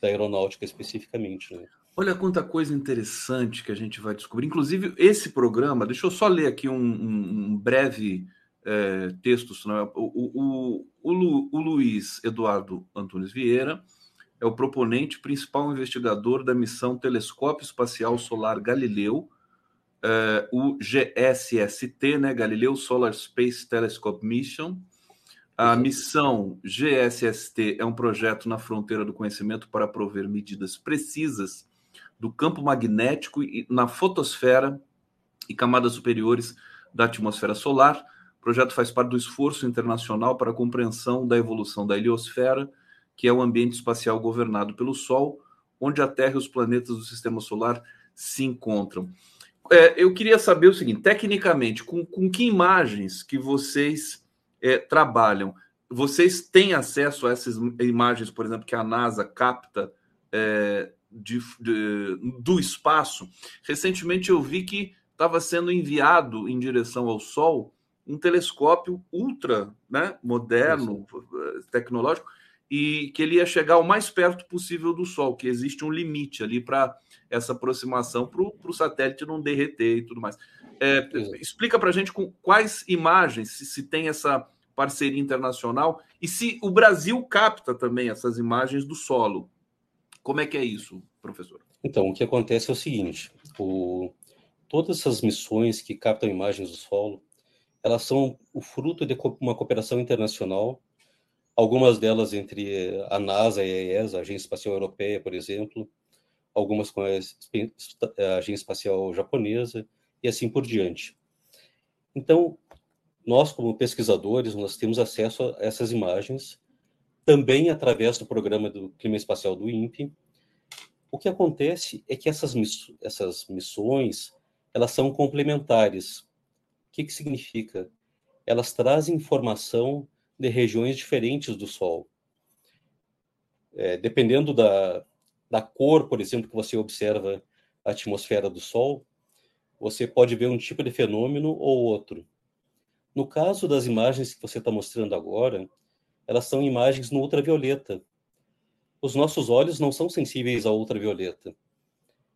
da aeronáutica especificamente. Né? Olha quanta coisa interessante que a gente vai descobrir. Inclusive, esse programa, deixa eu só ler aqui um, um breve é, texto. O, o, o, o Luiz Eduardo Antunes Vieira é o proponente principal investigador da missão Telescópio Espacial Solar Galileu, é, o GSST, né, Galileu Solar Space Telescope Mission. A missão GSST é um projeto na fronteira do conhecimento para prover medidas precisas do campo magnético na fotosfera e camadas superiores da atmosfera solar. O projeto faz parte do esforço internacional para a compreensão da evolução da heliosfera, que é o ambiente espacial governado pelo Sol, onde a Terra e os planetas do sistema solar se encontram. É, eu queria saber o seguinte: tecnicamente, com, com que imagens que vocês é, trabalham? Vocês têm acesso a essas imagens, por exemplo, que a NASA capta é, de, de, do espaço. Recentemente eu vi que estava sendo enviado em direção ao Sol um telescópio ultra né, moderno, Isso. tecnológico, e que ele ia chegar o mais perto possível do Sol, que existe um limite ali para essa aproximação para o satélite não derreter e tudo mais. É, explica para a gente com quais imagens se, se tem essa parceria internacional e se o Brasil capta também essas imagens do solo. Como é que é isso, professor? Então, o que acontece é o seguinte: o, todas essas missões que captam imagens do solo, elas são o fruto de uma cooperação internacional, algumas delas entre a NASA e a ESA, a Agência Espacial Europeia, por exemplo, algumas com a Agência Espacial Japonesa e assim por diante. Então, nós como pesquisadores, nós temos acesso a essas imagens também através do programa do clima espacial do INPE. O que acontece é que essas, essas missões elas são complementares. O que, que significa? Elas trazem informação de regiões diferentes do Sol. É, dependendo da, da cor, por exemplo, que você observa a atmosfera do Sol, você pode ver um tipo de fenômeno ou outro. No caso das imagens que você está mostrando agora, elas são imagens no ultravioleta. Os nossos olhos não são sensíveis ao ultravioleta.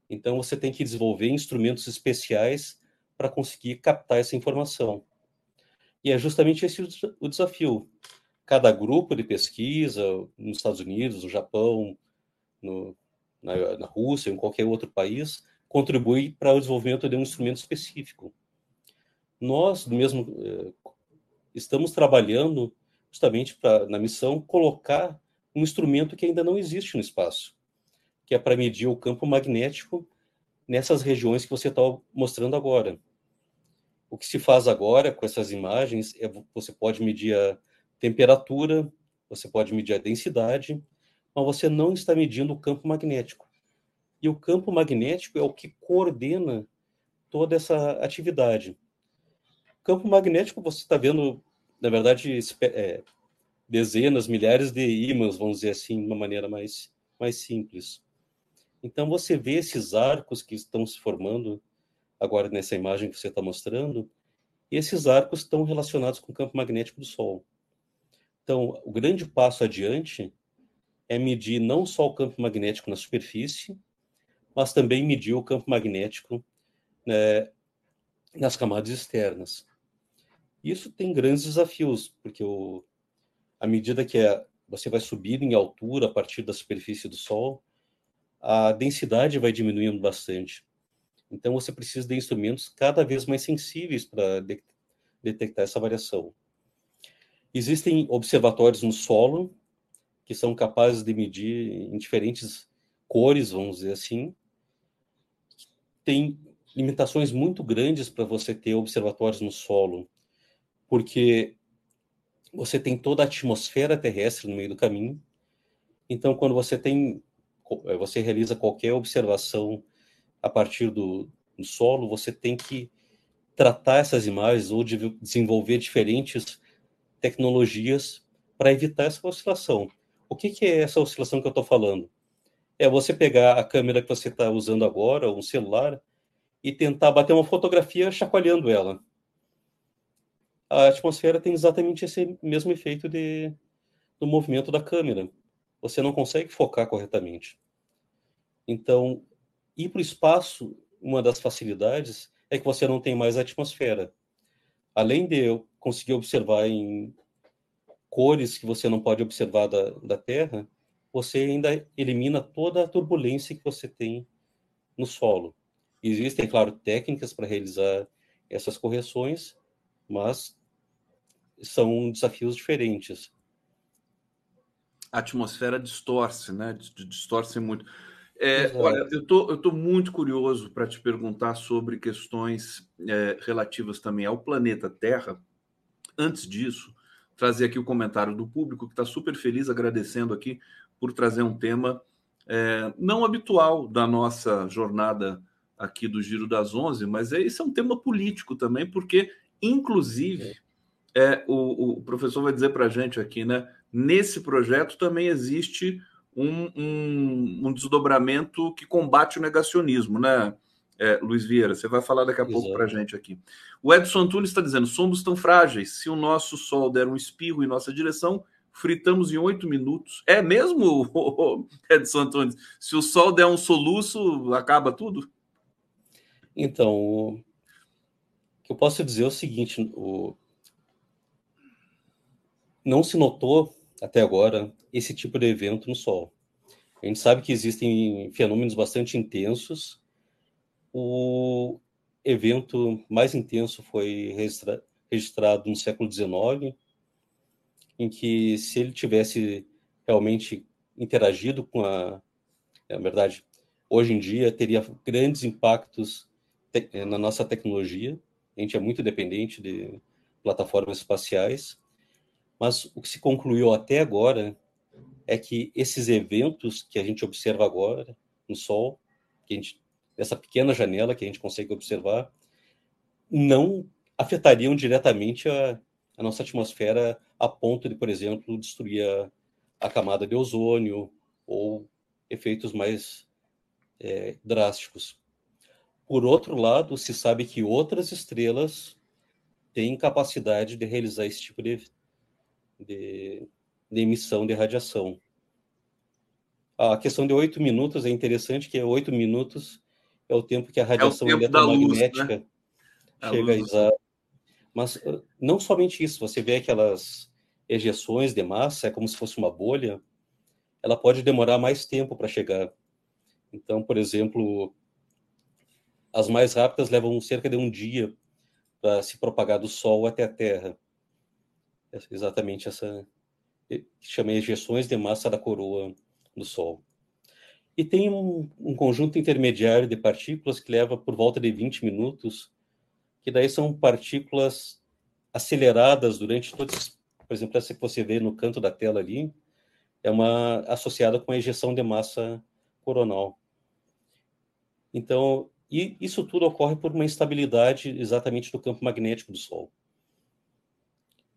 Então você tem que desenvolver instrumentos especiais para conseguir captar essa informação. E é justamente esse o desafio. Cada grupo de pesquisa, nos Estados Unidos, no Japão, no, na, na Rússia, em qualquer outro país, contribui para o desenvolvimento de um instrumento específico. Nós, mesmo, eh, estamos trabalhando justamente para, na missão, colocar um instrumento que ainda não existe no espaço, que é para medir o campo magnético nessas regiões que você está mostrando agora. O que se faz agora com essas imagens é você pode medir a temperatura, você pode medir a densidade, mas você não está medindo o campo magnético. E o campo magnético é o que coordena toda essa atividade. Campo magnético, você está vendo na verdade, é, dezenas, milhares de ímãs, vamos dizer assim, de uma maneira mais, mais simples. Então, você vê esses arcos que estão se formando agora nessa imagem que você está mostrando, esses arcos estão relacionados com o campo magnético do Sol. Então, o grande passo adiante é medir não só o campo magnético na superfície, mas também medir o campo magnético né, nas camadas externas. Isso tem grandes desafios, porque o, à medida que é, você vai subindo em altura a partir da superfície do Sol, a densidade vai diminuindo bastante. Então você precisa de instrumentos cada vez mais sensíveis para de, detectar essa variação. Existem observatórios no solo que são capazes de medir em diferentes cores, vamos dizer assim. Tem limitações muito grandes para você ter observatórios no solo porque você tem toda a atmosfera terrestre no meio do caminho. Então, quando você tem, eh, você realiza qualquer observação a partir do, do solo, você tem que tratar essas imagens ou de desenvolver diferentes tecnologias para evitar essa oscilação. O que, que é essa oscilação que eu estou falando? É você pegar a câmera que você está usando agora, um celular, e tentar bater uma fotografia chacoalhando ela a atmosfera tem exatamente esse mesmo efeito de, do movimento da câmera. você não consegue focar corretamente. Então, ir para o espaço, uma das facilidades é que você não tem mais a atmosfera. Além de eu conseguir observar em cores que você não pode observar da, da Terra, você ainda elimina toda a turbulência que você tem no solo. Existem, claro, técnicas para realizar essas correções, mas são desafios diferentes. A atmosfera distorce, né? Distorce muito. É, olha, eu tô, estou tô muito curioso para te perguntar sobre questões é, relativas também ao planeta Terra. Antes disso, trazer aqui o comentário do público que está super feliz, agradecendo aqui por trazer um tema é, não habitual da nossa jornada aqui do Giro das Onze, mas é, esse é um tema político também, porque, inclusive, é, o, o professor vai dizer para a gente aqui, né? Nesse projeto também existe um, um, um desdobramento que combate o negacionismo, né, é, Luiz Vieira? Você vai falar daqui a pouco para a gente aqui. O Edson Antunes está dizendo: somos tão frágeis. Se o nosso sol der um espirro em nossa direção, fritamos em oito minutos. É mesmo, Edson Antunes? Se o sol der um soluço, acaba tudo? Então, o que eu posso dizer é o seguinte: o... não se notou até agora esse tipo de evento no Sol. A gente sabe que existem fenômenos bastante intensos. O evento mais intenso foi registra registrado no século XIX, em que se ele tivesse realmente interagido com a, na verdade, hoje em dia teria grandes impactos na nossa tecnologia. A gente é muito dependente de plataformas espaciais mas o que se concluiu até agora é que esses eventos que a gente observa agora no Sol, que a gente, essa pequena janela que a gente consegue observar, não afetariam diretamente a, a nossa atmosfera a ponto de, por exemplo, destruir a, a camada de ozônio ou efeitos mais é, drásticos. Por outro lado, se sabe que outras estrelas têm capacidade de realizar esse tipo de, de, de emissão de radiação. A questão de oito minutos é interessante, que é oito minutos é o tempo que a radiação é eletromagnética luz, né? chega a exato. Mas ah, não somente isso, você vê aquelas ejeções de massa, é como se fosse uma bolha, ela pode demorar mais tempo para chegar. Então, por exemplo, as mais rápidas levam cerca de um dia para se propagar do Sol até a Terra exatamente essa chama ejeções de massa da coroa do Sol. E tem um, um, conjunto intermediário de partículas que leva por volta de 20 minutos, que daí são partículas aceleradas durante todos, por exemplo, essa que você vê no canto da tela ali, é uma associada com a ejeção de massa coronal. Então, e isso tudo ocorre por uma instabilidade exatamente do campo magnético do Sol.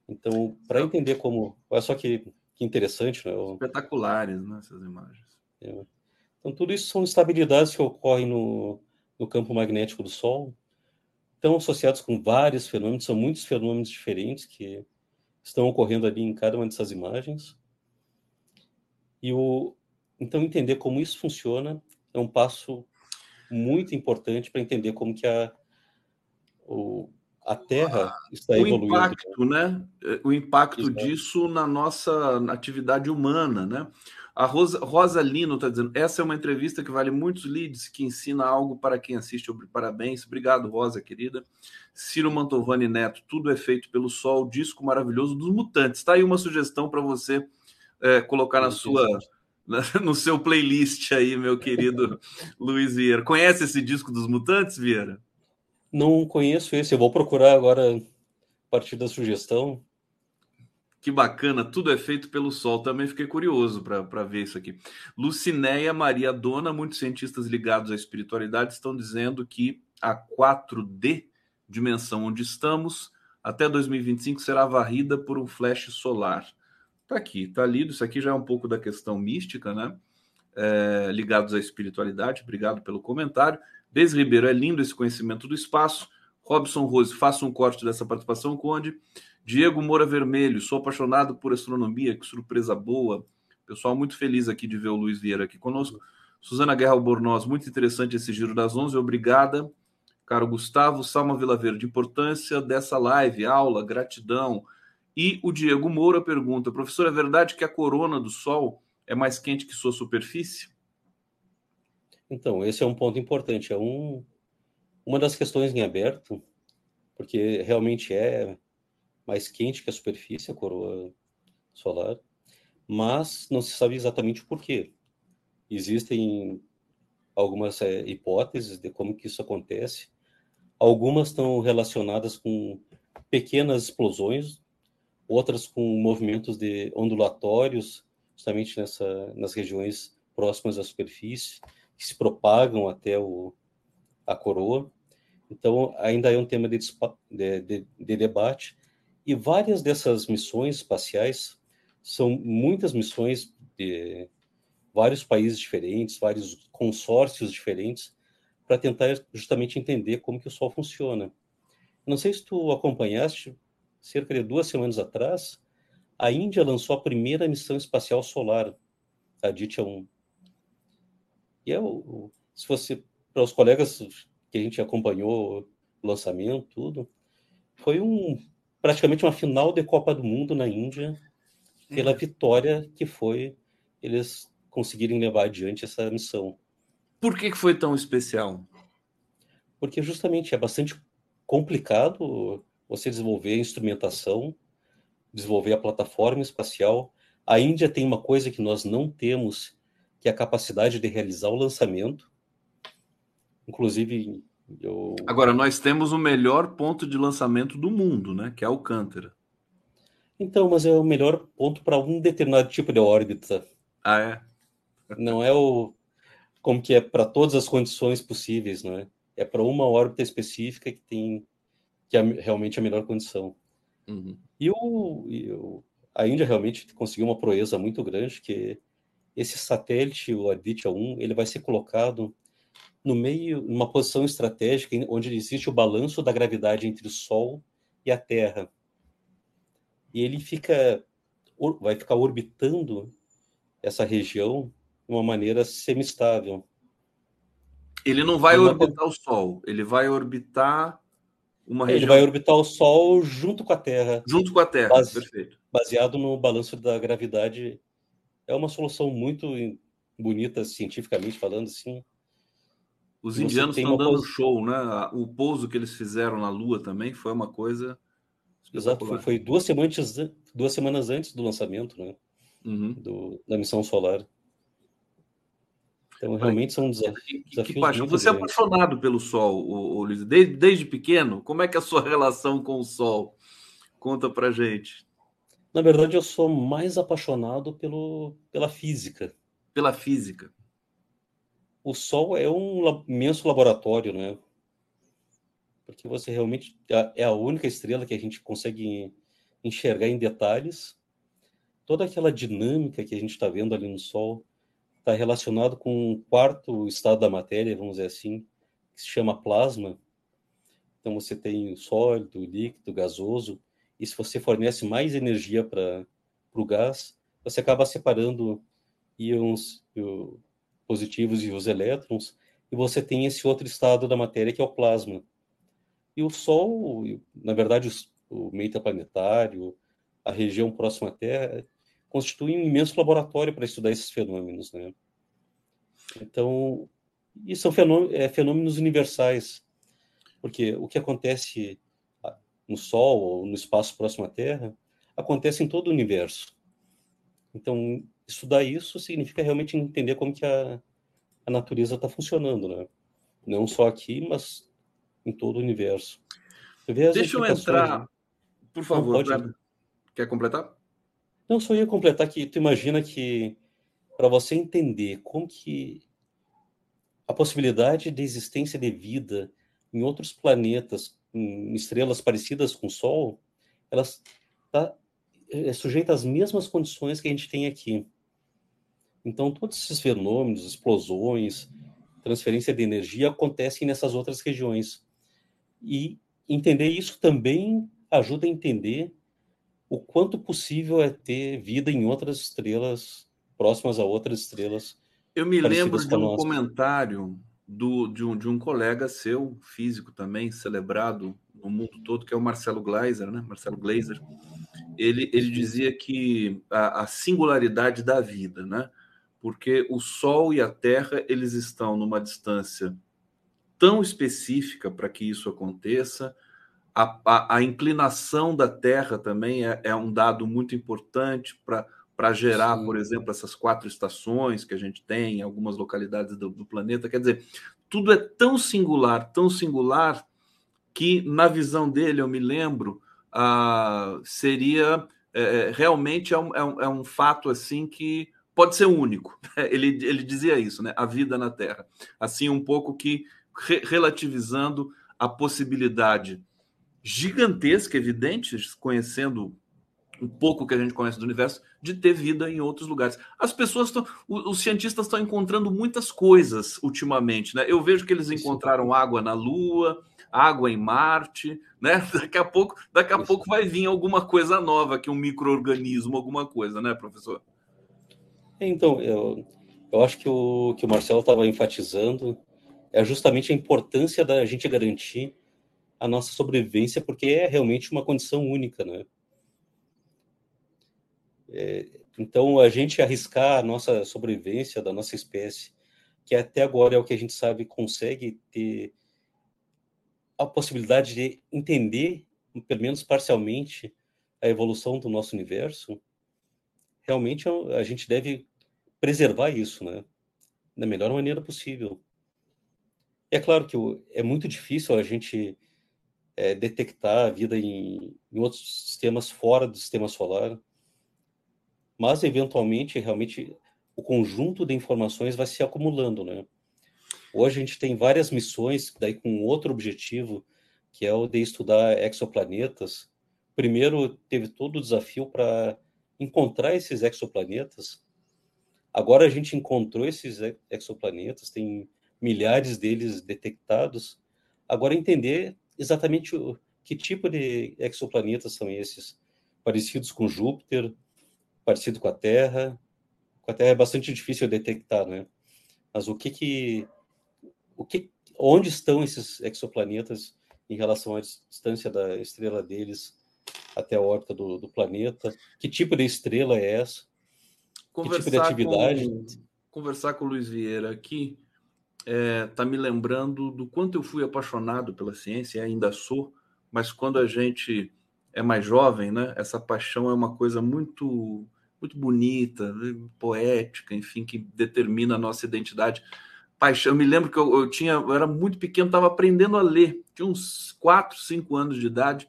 Então, para entender como. Olha só que, que interessante, né? Espetaculares, né? Essas imagens. É. Então, tudo isso são instabilidades que ocorrem no, no campo magnético do Sol, estão associados com vários fenômenos, são muitos fenômenos diferentes que estão ocorrendo ali em cada uma dessas imagens. E o, então, entender como isso funciona é um passo muito importante para entender como que a, o, a Terra está o evoluindo. Impacto, né? O impacto Exato. disso na nossa atividade humana, né? A Rosa, Rosa Lino está dizendo: essa é uma entrevista que vale muitos leads, que ensina algo para quem assiste. Parabéns. Obrigado, Rosa, querida. Ciro Mantovani Neto, tudo é feito pelo sol, disco maravilhoso dos Mutantes. Está aí uma sugestão para você é, colocar na sua. no seu playlist aí, meu querido Luiz Vieira. Conhece esse disco dos Mutantes, Vieira? Não conheço esse, eu vou procurar agora a partir da sugestão. Que bacana, tudo é feito pelo Sol. Também fiquei curioso para ver isso aqui. Lucinéia Maria Dona, muitos cientistas ligados à espiritualidade estão dizendo que a 4D, dimensão onde estamos, até 2025 será varrida por um flash solar. Tá aqui, tá lido. Isso aqui já é um pouco da questão mística, né? É, ligados à espiritualidade. Obrigado pelo comentário. Deise Ribeiro, é lindo esse conhecimento do espaço. Robson Rose, faça um corte dessa participação, Conde. Diego Moura Vermelho, sou apaixonado por astronomia, que surpresa boa. Pessoal muito feliz aqui de ver o Luiz Vieira aqui conosco. Suzana Guerra Albornoz, muito interessante esse giro das 11. Obrigada, caro Gustavo. Salma Vila Verde, importância dessa live, aula, gratidão. E o Diego Moura pergunta: professor, é verdade que a corona do Sol é mais quente que sua superfície? Então, esse é um ponto importante. É um, uma das questões em aberto, porque realmente é mais quente que a superfície, a coroa solar, mas não se sabe exatamente o porquê. Existem algumas é, hipóteses de como que isso acontece. Algumas estão relacionadas com pequenas explosões, outras com movimentos de ondulatórios, justamente nessa, nas regiões próximas à superfície, que se propagam até o, a coroa. Então, ainda é um tema de, de, de, de debate. E várias dessas missões espaciais são muitas missões de vários países diferentes, vários consórcios diferentes, para tentar justamente entender como que o Sol funciona. Não sei se tu acompanhaste, cerca de duas semanas atrás, a Índia lançou a primeira missão espacial solar, a Aditya 1. E o, se você, para os colegas que a gente acompanhou o lançamento, tudo, foi um praticamente uma final de Copa do Mundo na Índia, pela uhum. vitória que foi eles conseguirem levar adiante essa missão. Por que foi tão especial? Porque justamente é bastante complicado você desenvolver a instrumentação, desenvolver a plataforma espacial. A Índia tem uma coisa que nós não temos, que é a capacidade de realizar o lançamento. Inclusive, eu... Agora, nós temos o melhor ponto de lançamento do mundo, né? Que é Alcântara. Então, mas é o melhor ponto para um determinado tipo de órbita. Ah, é? Não é o como que é para todas as condições possíveis, não é? É para uma órbita específica que tem que é realmente a melhor condição. Uhum. E, o, e o, a Índia realmente conseguiu uma proeza muito grande, que esse satélite, o Aditya 1, ele vai ser colocado no meio, numa posição estratégica onde existe o balanço da gravidade entre o Sol e a Terra. E ele fica, vai ficar orbitando essa região de uma maneira semistável. Ele não vai uma... orbitar o Sol, ele vai orbitar uma região. Ele vai orbitar o Sol junto com a Terra. Junto com a Terra, base... perfeito. Baseado no balanço da gravidade. É uma solução muito bonita, cientificamente falando, assim. Os indianos estão dando pos... show, né? O pouso que eles fizeram na Lua também foi uma coisa. Exato, foi, foi, duas, semanas, duas semanas antes do lançamento, né? Uhum. Do, da missão solar. Então, realmente são desafios. Que, que paixão. Você é apaixonado pelo Sol, o, Luiz, desde, desde pequeno? Como é que é a sua relação com o Sol? Conta pra gente. Na verdade, eu sou mais apaixonado pelo, pela física. Pela física o Sol é um imenso laboratório, né? Porque você realmente é, a única estrela que a gente consegue enxergar em detalhes. Toda aquela dinâmica que a gente está vendo ali no Sol está relacionado com o quarto estado da matéria, vamos dizer assim, que se chama plasma. Então você tem o sólido, o líquido, o gasoso, e se você fornece mais energia para o gás, você acaba separando íons, positivos e os elétrons, e você tem esse outro estado da matéria que é o plasma. E o Sol, na verdade, o meio interplanetário, a região próxima à Terra, constitui um imenso laboratório para estudar esses fenômenos, né? Então, e são é, fenômenos universais, porque o que acontece no Sol ou no espaço próximo à Terra acontece em todo o universo. Então, estudar isso significa realmente entender como que a, a natureza está funcionando, né? Não só aqui, mas em todo o universo. Deixa eu entrar, por favor. Pode... Quer completar? Não, só ia completar que tu imagina que para você entender como que a possibilidade de existência de vida em outros planetas, em estrelas parecidas com o Sol, elas tá é sujeita às mesmas condições que a gente tem aqui. Então, todos esses fenômenos, explosões, transferência de energia acontecem nessas outras regiões. E entender isso também ajuda a entender o quanto possível é ter vida em outras estrelas próximas a outras estrelas. Eu me lembro de um comentário do, de, um, de um colega seu, físico também, celebrado no mundo todo, que é o Marcelo Gleiser, né? Marcelo Gleiser. Ele, ele dizia que a, a singularidade da vida, né? Porque o Sol e a Terra eles estão numa distância tão específica para que isso aconteça. A, a, a, inclinação da Terra também é, é um dado muito importante para gerar, Sim. por exemplo, essas quatro estações que a gente tem em algumas localidades do, do planeta. Quer dizer, tudo é tão singular, tão singular, que na visão dele, eu me lembro, ah, seria é, é realmente é um, é, um, é um fato assim que pode ser único. Ele, ele dizia isso, né? A vida na Terra. Assim, um pouco que re relativizando a possibilidade gigantesca, evidente, conhecendo um pouco que a gente conhece do universo, de ter vida em outros lugares. As pessoas estão, os cientistas estão encontrando muitas coisas ultimamente, né? Eu vejo que eles encontraram água na Lua, água em Marte, né? Daqui a pouco, daqui a pouco vai vir alguma coisa nova, que um microorganismo, alguma coisa, né, professor? Então, eu, eu acho que o que o Marcelo estava enfatizando é justamente a importância da gente garantir a nossa sobrevivência, porque é realmente uma condição única, né? É, então, a gente arriscar a nossa sobrevivência da nossa espécie, que até agora é o que a gente sabe consegue ter a possibilidade de entender, pelo menos parcialmente, a evolução do nosso universo, realmente a gente deve preservar isso, né? Da melhor maneira possível. É claro que é muito difícil a gente é, detectar a vida em, em, outros sistemas fora do sistema solar, mas eventualmente, realmente, o conjunto de informações vai se acumulando, né? Hoje a gente tem várias missões, daí com outro objetivo, que é o de estudar exoplanetas. Primeiro teve todo o desafio para encontrar esses exoplanetas. Agora a gente encontrou esses exoplanetas, tem milhares deles detectados. Agora, entender exatamente o, que tipo de exoplanetas são esses, parecidos com Júpiter, parecido com a Terra. Com a Terra é bastante difícil detectar, né? Mas o que que, o que, onde estão esses exoplanetas em relação à distância da estrela deles até a órbita do, do planeta? Que tipo de estrela é essa? Conversar que tipo de atividade? Com, conversar com o Luiz Vieira aqui está é, tá me lembrando do quanto eu fui apaixonado pela ciência, ainda sou, mas quando a gente é mais jovem, né, essa paixão é uma coisa muito muito bonita, né, poética, enfim, que determina a nossa identidade. Paixão, eu me lembro que eu, eu tinha, eu era muito pequeno, estava aprendendo a ler, tinha uns 4, 5 anos de idade,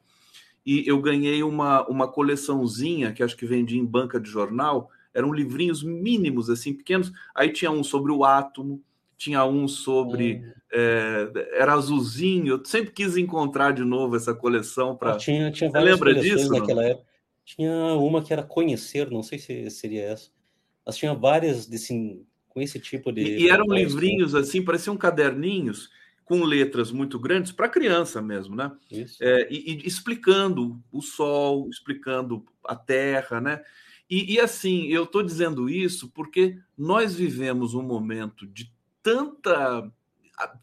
e eu ganhei uma, uma coleçãozinha que acho que vendia em banca de jornal, eram livrinhos mínimos, assim, pequenos. Aí tinha um sobre o átomo, tinha um sobre. É. É, era azulzinho. Eu sempre quis encontrar de novo essa coleção para. Tinha, tinha Você lembra disso? Naquela época. Tinha uma que era conhecer, não sei se seria essa. Mas tinha várias desse, com esse tipo de. E, e eram livrinhos assim, pareciam caderninhos com letras muito grandes para criança mesmo, né? É, e, e, explicando o Sol, explicando a Terra, né? E, e assim, eu estou dizendo isso porque nós vivemos um momento de tanta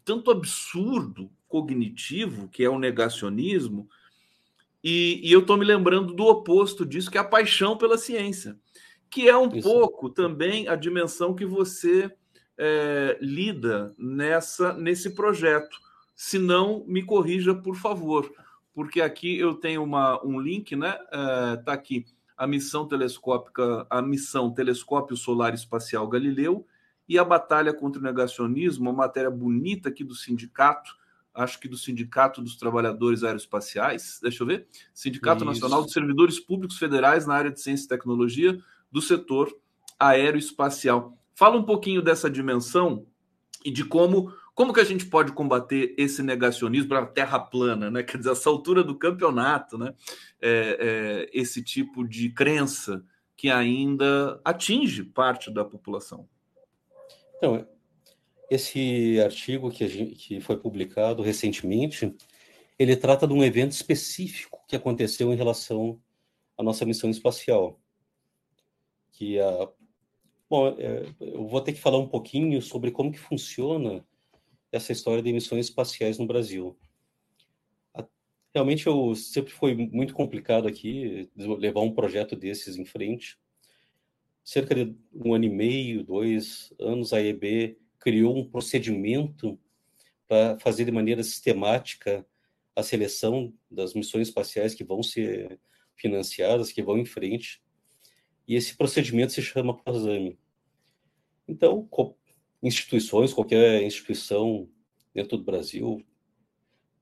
tanto absurdo cognitivo que é o negacionismo e, e eu estou me lembrando do oposto disso que é a paixão pela ciência que é um Isso. pouco também a dimensão que você é, lida nessa nesse projeto se não me corrija por favor porque aqui eu tenho uma, um link né é, tá aqui a missão telescópica a missão telescópio solar espacial Galileu e a batalha contra o negacionismo, uma matéria bonita aqui do sindicato, acho que do Sindicato dos Trabalhadores Aeroespaciais, deixa eu ver, Sindicato Isso. Nacional dos Servidores Públicos Federais na área de Ciência e Tecnologia do setor aeroespacial. Fala um pouquinho dessa dimensão e de como como que a gente pode combater esse negacionismo para a Terra plana, né? Quer dizer, essa altura do campeonato, né? É, é, esse tipo de crença que ainda atinge parte da população. Então, esse artigo que, gente, que foi publicado recentemente, ele trata de um evento específico que aconteceu em relação à nossa missão espacial, que a, Bom, é, eu vou ter que falar um pouquinho sobre como que funciona essa história de emissões espaciais no Brasil. Realmente, eu sempre foi muito complicado aqui levar um projeto desses em frente. Cerca de um ano e meio, dois anos, a EB criou um procedimento para fazer de maneira sistemática a seleção das missões espaciais que vão ser financiadas, que vão em frente. E esse procedimento se chama PROSAME. Então, instituições, qualquer instituição dentro do Brasil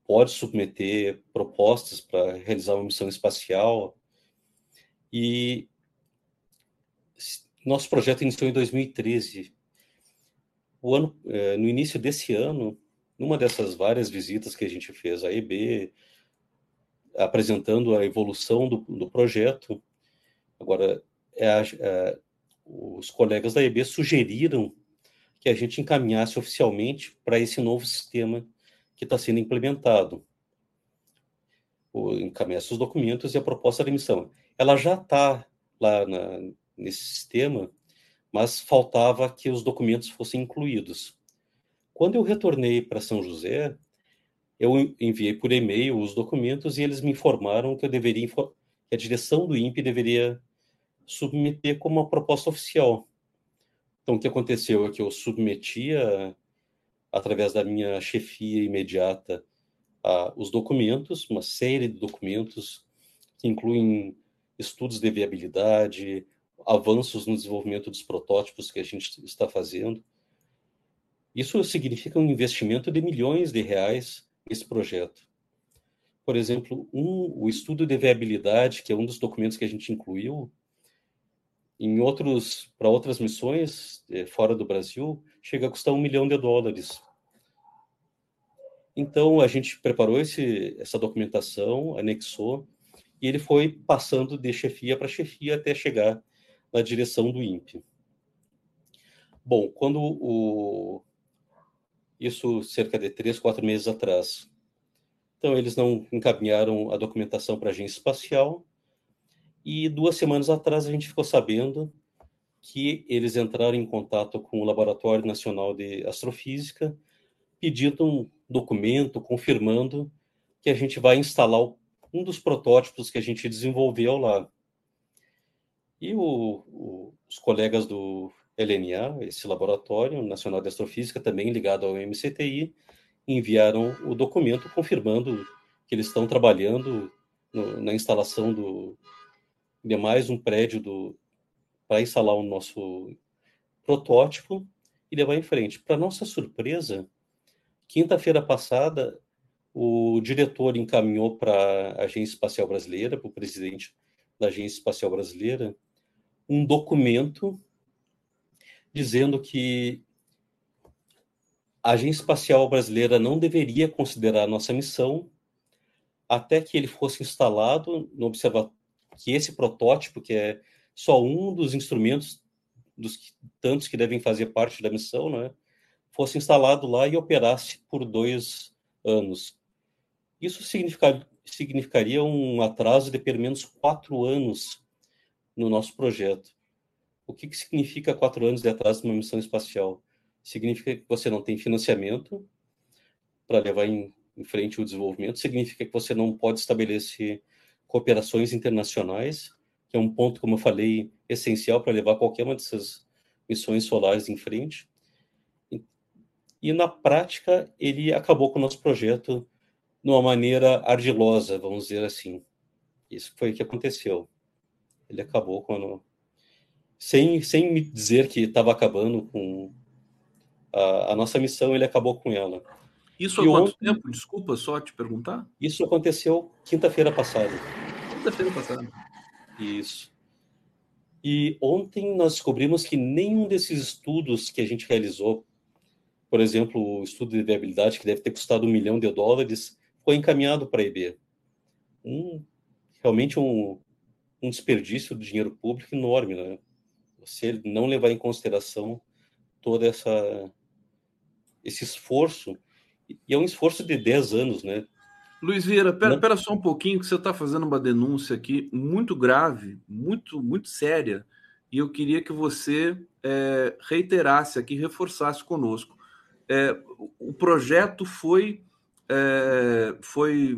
pode submeter propostas para realizar uma missão espacial. E nosso projeto iniciou em 2013. O ano, é, no início desse ano, numa dessas várias visitas que a gente fez à EB, apresentando a evolução do, do projeto, agora é a, é, os colegas da EB sugeriram que a gente encaminhasse oficialmente para esse novo sistema que está sendo implementado. Encaminhasse os documentos e a proposta de emissão. Ela já está lá na, nesse sistema, mas faltava que os documentos fossem incluídos. Quando eu retornei para São José, eu enviei por e-mail os documentos e eles me informaram que eu deveria que a direção do INPE deveria submeter como uma proposta oficial. Então, o que aconteceu é que eu submetia, através da minha chefia imediata, a, os documentos, uma série de documentos que incluem estudos de viabilidade, avanços no desenvolvimento dos protótipos que a gente está fazendo. Isso significa um investimento de milhões de reais nesse projeto. Por exemplo, um, o estudo de viabilidade, que é um dos documentos que a gente incluiu, em outros para outras missões é, fora do Brasil chega a custar um milhão de dólares. Então a gente preparou esse, essa documentação, anexou e ele foi passando de chefia para chefia até chegar na direção do INPE. Bom, quando o isso cerca de três, quatro meses atrás. Então eles não encaminharam a documentação para a agência espacial e duas semanas atrás a gente ficou sabendo que eles entraram em contato com o Laboratório Nacional de Astrofísica, pedindo um documento confirmando que a gente vai instalar um dos protótipos que a gente desenvolveu lá. E o, o, os colegas do LNA, esse Laboratório Nacional de Astrofísica, também ligado ao MCTI, enviaram o documento confirmando que eles estão trabalhando no, na instalação do, de mais um prédio para instalar o nosso protótipo e levar em frente. Para nossa surpresa, quinta-feira passada, o diretor encaminhou para a Agência Espacial Brasileira, para o presidente da Agência Espacial Brasileira, um documento dizendo que a Agência Espacial Brasileira não deveria considerar nossa missão até que ele fosse instalado no observatório que esse protótipo, que é só um dos instrumentos dos tantos que devem fazer parte da missão, né, fosse instalado lá e operasse por dois anos. Isso significa, significaria um atraso de pelo menos quatro anos no nosso projeto. O que, que significa quatro anos de atraso numa missão espacial? Significa que você não tem financiamento para levar em, em frente o desenvolvimento, significa que você não pode estabelecer cooperações internacionais, que é um ponto, como eu falei, essencial para levar qualquer uma dessas missões solares em frente. E, na prática, ele acabou com o nosso projeto de uma maneira ardilosa, vamos dizer assim. Isso foi o que aconteceu. Ele acabou quando sem, sem me dizer que estava acabando com a, a, nossa missão, ele acabou com ela. Isso há quanto ontem, tempo? Desculpa só te perguntar. Isso aconteceu quinta-feira passada. Quinta-feira passada. Isso. E ontem nós descobrimos que nenhum desses estudos que a gente realizou, por exemplo, o estudo de viabilidade, que deve ter custado um milhão de dólares, foi encaminhado para a EB. Um, realmente um, um desperdício de dinheiro público enorme, né? Você não levar em consideração toda essa esse esforço e é um esforço de 10 anos, né? Luiz Vieira, pera, pera só um pouquinho, que você está fazendo uma denúncia aqui muito grave, muito, muito séria, e eu queria que você é, reiterasse aqui, reforçasse conosco. É, o projeto foi, é, foi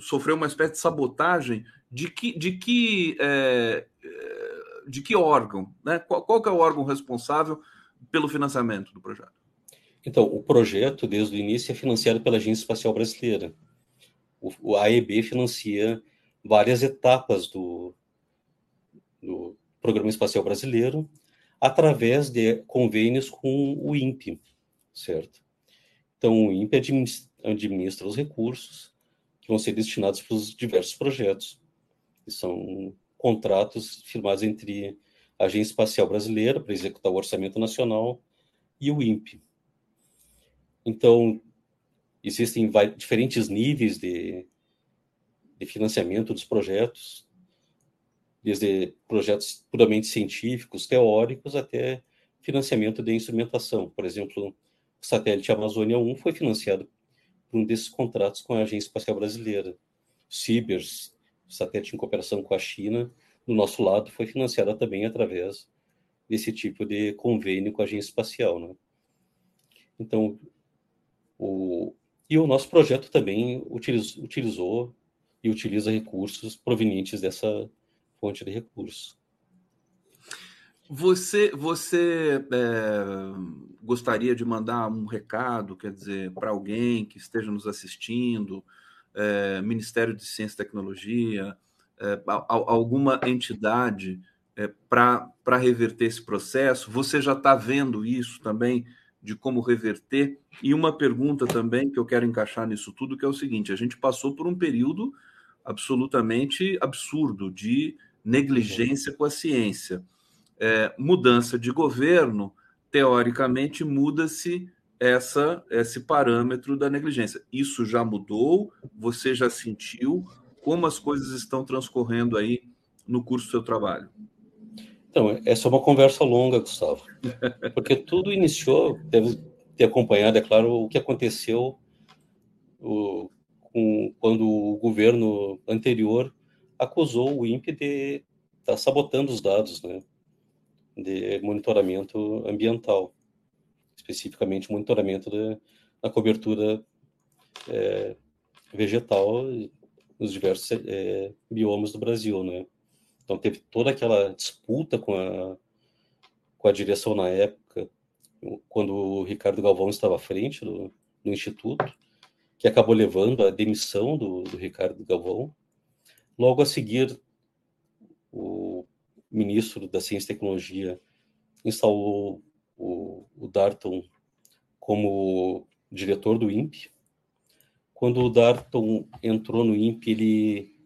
sofreu uma espécie de sabotagem de que, de que, é, é, de que órgão? Né? Qual, qual é o órgão responsável pelo financiamento do projeto? Então, o projeto, desde o início, é financiado pela Agência Espacial Brasileira. O, a AEB financia várias etapas do, do Programa Espacial Brasileiro através de convênios com o INPE, certo? Então, o INPE administra os recursos que vão ser destinados para os diversos projetos. E são contratos firmados entre a Agência Espacial Brasileira para executar o Orçamento Nacional e o INPE. Então, existem diferentes níveis de, de financiamento dos projetos, desde projetos puramente científicos, teóricos, até financiamento de instrumentação. Por exemplo, o satélite Amazônia 1 foi financiado por um desses contratos com a Agência Espacial Brasileira. Cibers, satélite em cooperação com a China, do nosso lado, foi financiada também através desse tipo de convênio com a Agência Espacial. Né? Então, o, e o nosso projeto também utiliz, utilizou e utiliza recursos provenientes dessa fonte de recursos. Você, você é, gostaria de mandar um recado, quer dizer, para alguém que esteja nos assistindo, é, Ministério de Ciência e Tecnologia, é, alguma entidade é, para reverter esse processo? Você já está vendo isso também, de como reverter? E uma pergunta também que eu quero encaixar nisso tudo, que é o seguinte: a gente passou por um período absolutamente absurdo de negligência com a ciência. É, mudança de governo, teoricamente, muda-se essa esse parâmetro da negligência. Isso já mudou? Você já sentiu? Como as coisas estão transcorrendo aí no curso do seu trabalho? Então, essa é uma conversa longa, Gustavo, porque tudo iniciou, deve ter acompanhado, é claro, o que aconteceu o, com, quando o governo anterior acusou o INPE de estar tá sabotando os dados né, de monitoramento ambiental, especificamente monitoramento da, da cobertura é, vegetal nos diversos é, biomas do Brasil. Né? Então teve toda aquela disputa com a, com a direção na época, quando o Ricardo Galvão estava à frente do, do Instituto, que acabou levando à demissão do, do Ricardo Galvão, Logo a seguir, o ministro da Ciência e Tecnologia instalou o, o Darton como diretor do INPE. Quando o Darton entrou no INPE, ele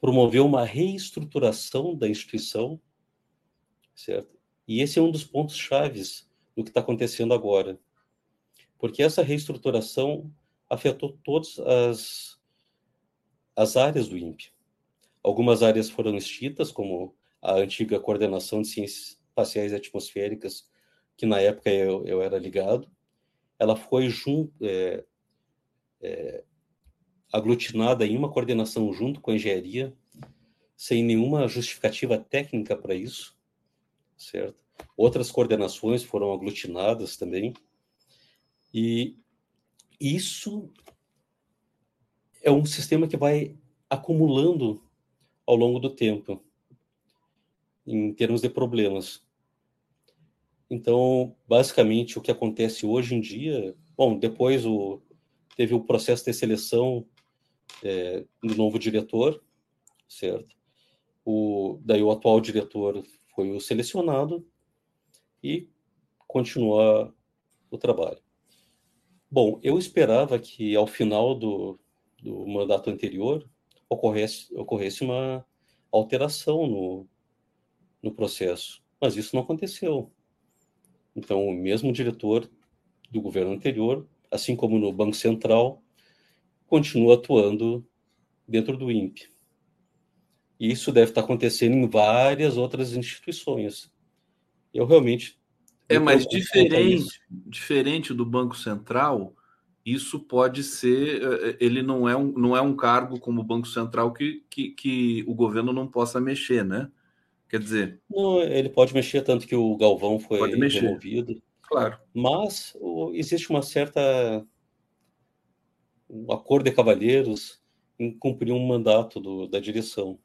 promoveu uma reestruturação da instituição, certo? E esse é um dos pontos chaves do que está acontecendo agora, porque essa reestruturação afetou todas as as áreas do INPE. Algumas áreas foram extintas, como a antiga coordenação de ciências espaciais e atmosféricas, que na época eu, eu era ligado. Ela foi é, é, aglutinada em uma coordenação junto com a engenharia, sem nenhuma justificativa técnica para isso, certo? Outras coordenações foram aglutinadas também. E isso é um sistema que vai acumulando ao longo do tempo, em termos de problemas. Então, basicamente, o que acontece hoje em dia, bom, depois o, teve o processo de seleção é, do novo diretor, certo? O, daí o atual diretor foi o selecionado e continua o trabalho. Bom, eu esperava que ao final do, do mandato anterior ocorresse, ocorresse uma alteração no, no processo. Mas isso não aconteceu. Então, o mesmo diretor do governo anterior, assim como no Banco Central, continua atuando dentro do INPE. E isso deve estar acontecendo em várias outras instituições. Eu realmente. É, mas diferente, diferente do Banco Central, isso pode ser, eh, ele não é um, não é um cargo como o Banco Central que, que, que o governo não possa mexer, né? Quer dizer. Não, ele pode mexer, tanto que o Galvão foi removido. Claro. Mas o, existe uma certa. um acordo de cavalheiros em cumprir um mandato do, da direção.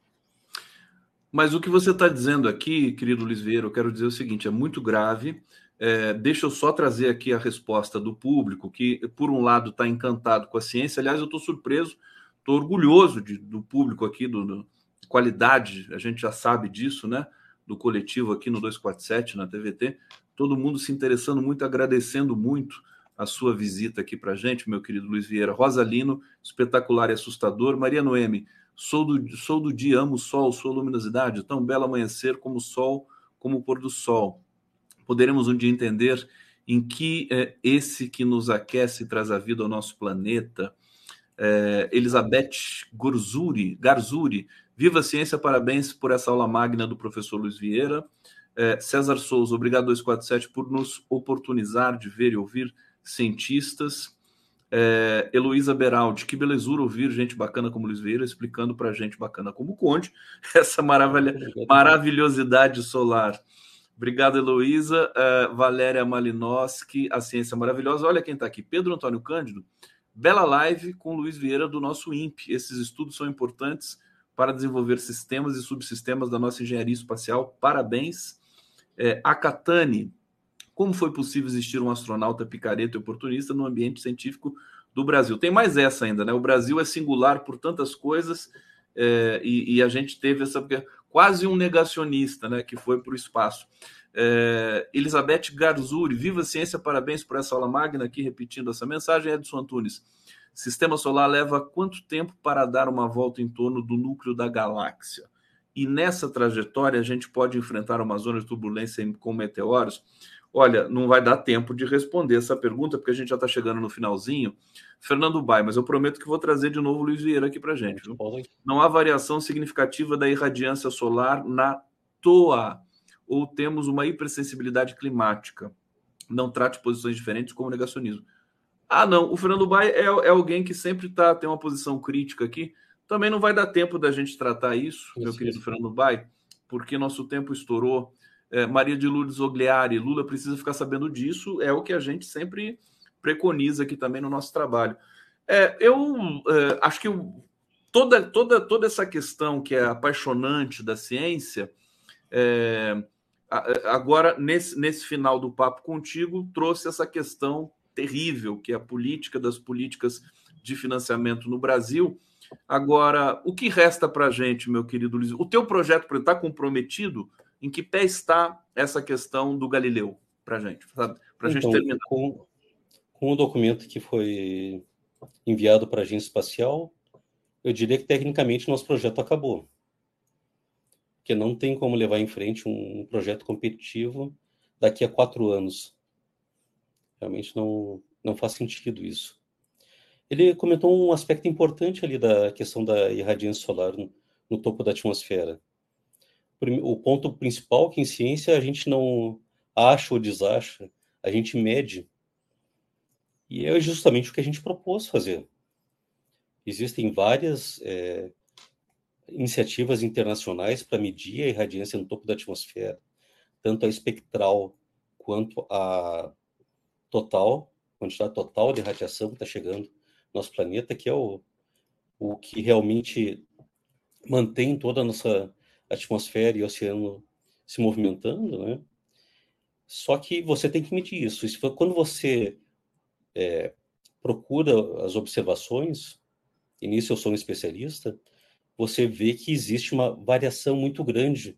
Mas o que você está dizendo aqui, querido Luiz Vieira, eu quero dizer o seguinte: é muito grave. É, deixa eu só trazer aqui a resposta do público, que, por um lado, está encantado com a ciência. Aliás, eu estou surpreso, estou orgulhoso de, do público aqui, do, do, qualidade, a gente já sabe disso, né? Do coletivo aqui no 247, na TVT. Todo mundo se interessando muito, agradecendo muito a sua visita aqui para gente, meu querido Luiz Vieira. Rosalino, espetacular e assustador. Maria Noemi, Sou do, sou do dia, amo o sol, sou luminosidade, tão belo amanhecer como o sol, como o pôr do sol. Poderemos um dia entender em que é esse que nos aquece e traz a vida ao nosso planeta. É, Elizabeth Garzuri, viva a ciência, parabéns por essa aula magna do professor Luiz Vieira. É, César Souza, obrigado 247 por nos oportunizar de ver e ouvir cientistas. É, Heloísa Beraldi, que belezura ouvir gente bacana como Luiz Vieira explicando para gente bacana como o Conde essa maravilha, maravilhosidade solar. Obrigado, Heloísa. É, Valéria Malinowski, a ciência maravilhosa. Olha quem está aqui, Pedro Antônio Cândido. Bela live com Luiz Vieira do nosso INPE. Esses estudos são importantes para desenvolver sistemas e subsistemas da nossa engenharia espacial. Parabéns. É, a Catane, como foi possível existir um astronauta picareta e oportunista no ambiente científico do Brasil? Tem mais essa ainda, né? O Brasil é singular por tantas coisas é, e, e, a gente teve essa quase um negacionista, né? Que foi para o espaço. É, Elizabeth Garzuri, viva ciência, parabéns por essa aula magna aqui, repetindo essa mensagem. Edson Antunes, sistema solar leva quanto tempo para dar uma volta em torno do núcleo da galáxia? E nessa trajetória a gente pode enfrentar uma zona de turbulência com meteoros? Olha, não vai dar tempo de responder essa pergunta, porque a gente já está chegando no finalzinho. Fernando Bai, mas eu prometo que vou trazer de novo o Luiz Vieira aqui para gente. Viu? Não há variação significativa da irradiância solar na toa, ou temos uma hipersensibilidade climática. Não trate posições diferentes como negacionismo. Ah, não, o Fernando Bai é, é alguém que sempre tá, tem uma posição crítica aqui. Também não vai dar tempo da gente tratar isso, isso meu querido Fernando Bai, porque nosso tempo estourou é, Maria de Lourdes Ogliari, Lula precisa ficar sabendo disso, é o que a gente sempre preconiza aqui também no nosso trabalho. É, eu é, acho que toda, toda, toda essa questão que é apaixonante da ciência, é, agora, nesse, nesse final do papo contigo, trouxe essa questão terrível, que é a política das políticas de financiamento no Brasil. Agora, o que resta para a gente, meu querido Luiz? O teu projeto está comprometido em que pé está essa questão do Galileu para a gente? Para a gente então, terminar. Com, com o documento que foi enviado para a agência espacial, eu diria que tecnicamente nosso projeto acabou. Porque não tem como levar em frente um projeto competitivo daqui a quatro anos. Realmente não, não faz sentido isso. Ele comentou um aspecto importante ali da questão da irradiância solar no, no topo da atmosfera o ponto principal que em ciência a gente não acha ou desacha, a gente mede. E é justamente o que a gente propôs fazer. Existem várias é, iniciativas internacionais para medir a irradiância no topo da atmosfera, tanto a espectral quanto a total, quantidade total de radiação que está chegando no nosso planeta, que é o, o que realmente mantém toda a nossa atmosfera e oceano se movimentando, né? Só que você tem que medir isso. isso quando você é, procura as observações, e nisso eu sou um especialista, você vê que existe uma variação muito grande